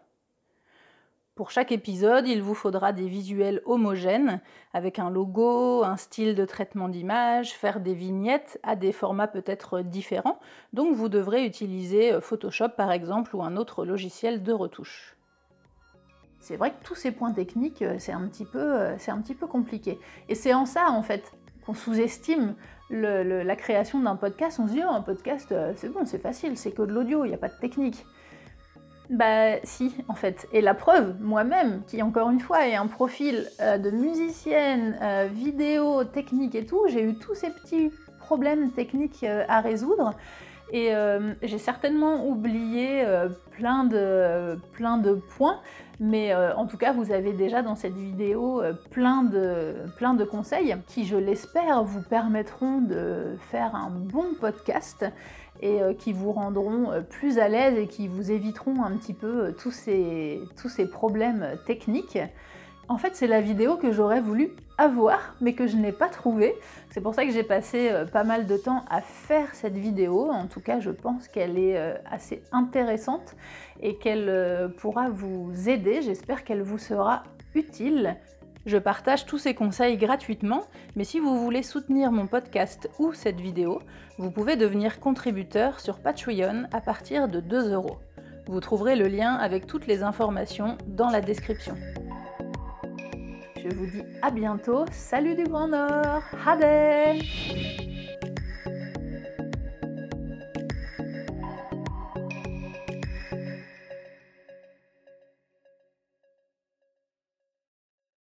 [SPEAKER 1] Pour chaque épisode, il vous faudra des visuels homogènes, avec un logo, un style de traitement d'image, faire des vignettes à des formats peut-être différents, donc vous devrez utiliser euh, Photoshop par exemple ou un autre logiciel de retouche. C'est vrai que tous ces points techniques, euh, c'est un, petit peu, euh, un petit peu compliqué. Et c'est en ça, en fait, qu'on sous-estime la création d'un podcast. On se dit, oh, un podcast, c'est bon, c'est facile, c'est que de l'audio, il n'y a pas de technique. Bah si, en fait. Et la preuve, moi-même, qui encore une fois est un profil euh, de musicienne, euh, vidéo, technique et tout, j'ai eu tous ces petits problèmes techniques euh, à résoudre. Et j'ai certainement oublié plein, de, plein de points, mais en tout cas, vous avez déjà dans cette vidéo plein, de, plein de conseils qui, je l'espère, vous permettront de faire un bon podcast et euh, qui vous rendront euh, plus à l'aise et qui vous éviteront un petit peu euh, tous ces, tous ces problèmes techniques. En fait, c'est la vidéo que j'aurais voulu avoir, mais que je n'ai pas trouvée. C'est pour ça que j'ai passé pas mal de temps à faire cette vidéo. En tout cas, je pense qu'elle est assez intéressante et qu'elle pourra vous aider. J'espère qu'elle vous sera utile. Je partage tous ces conseils gratuitement, mais si vous voulez soutenir mon podcast ou cette vidéo, vous pouvez devenir contributeur sur Patreon à partir de 2 euros. Vous trouverez le lien avec toutes les informations dans la description. Je vous dis à bientôt, salut du Grand Nord,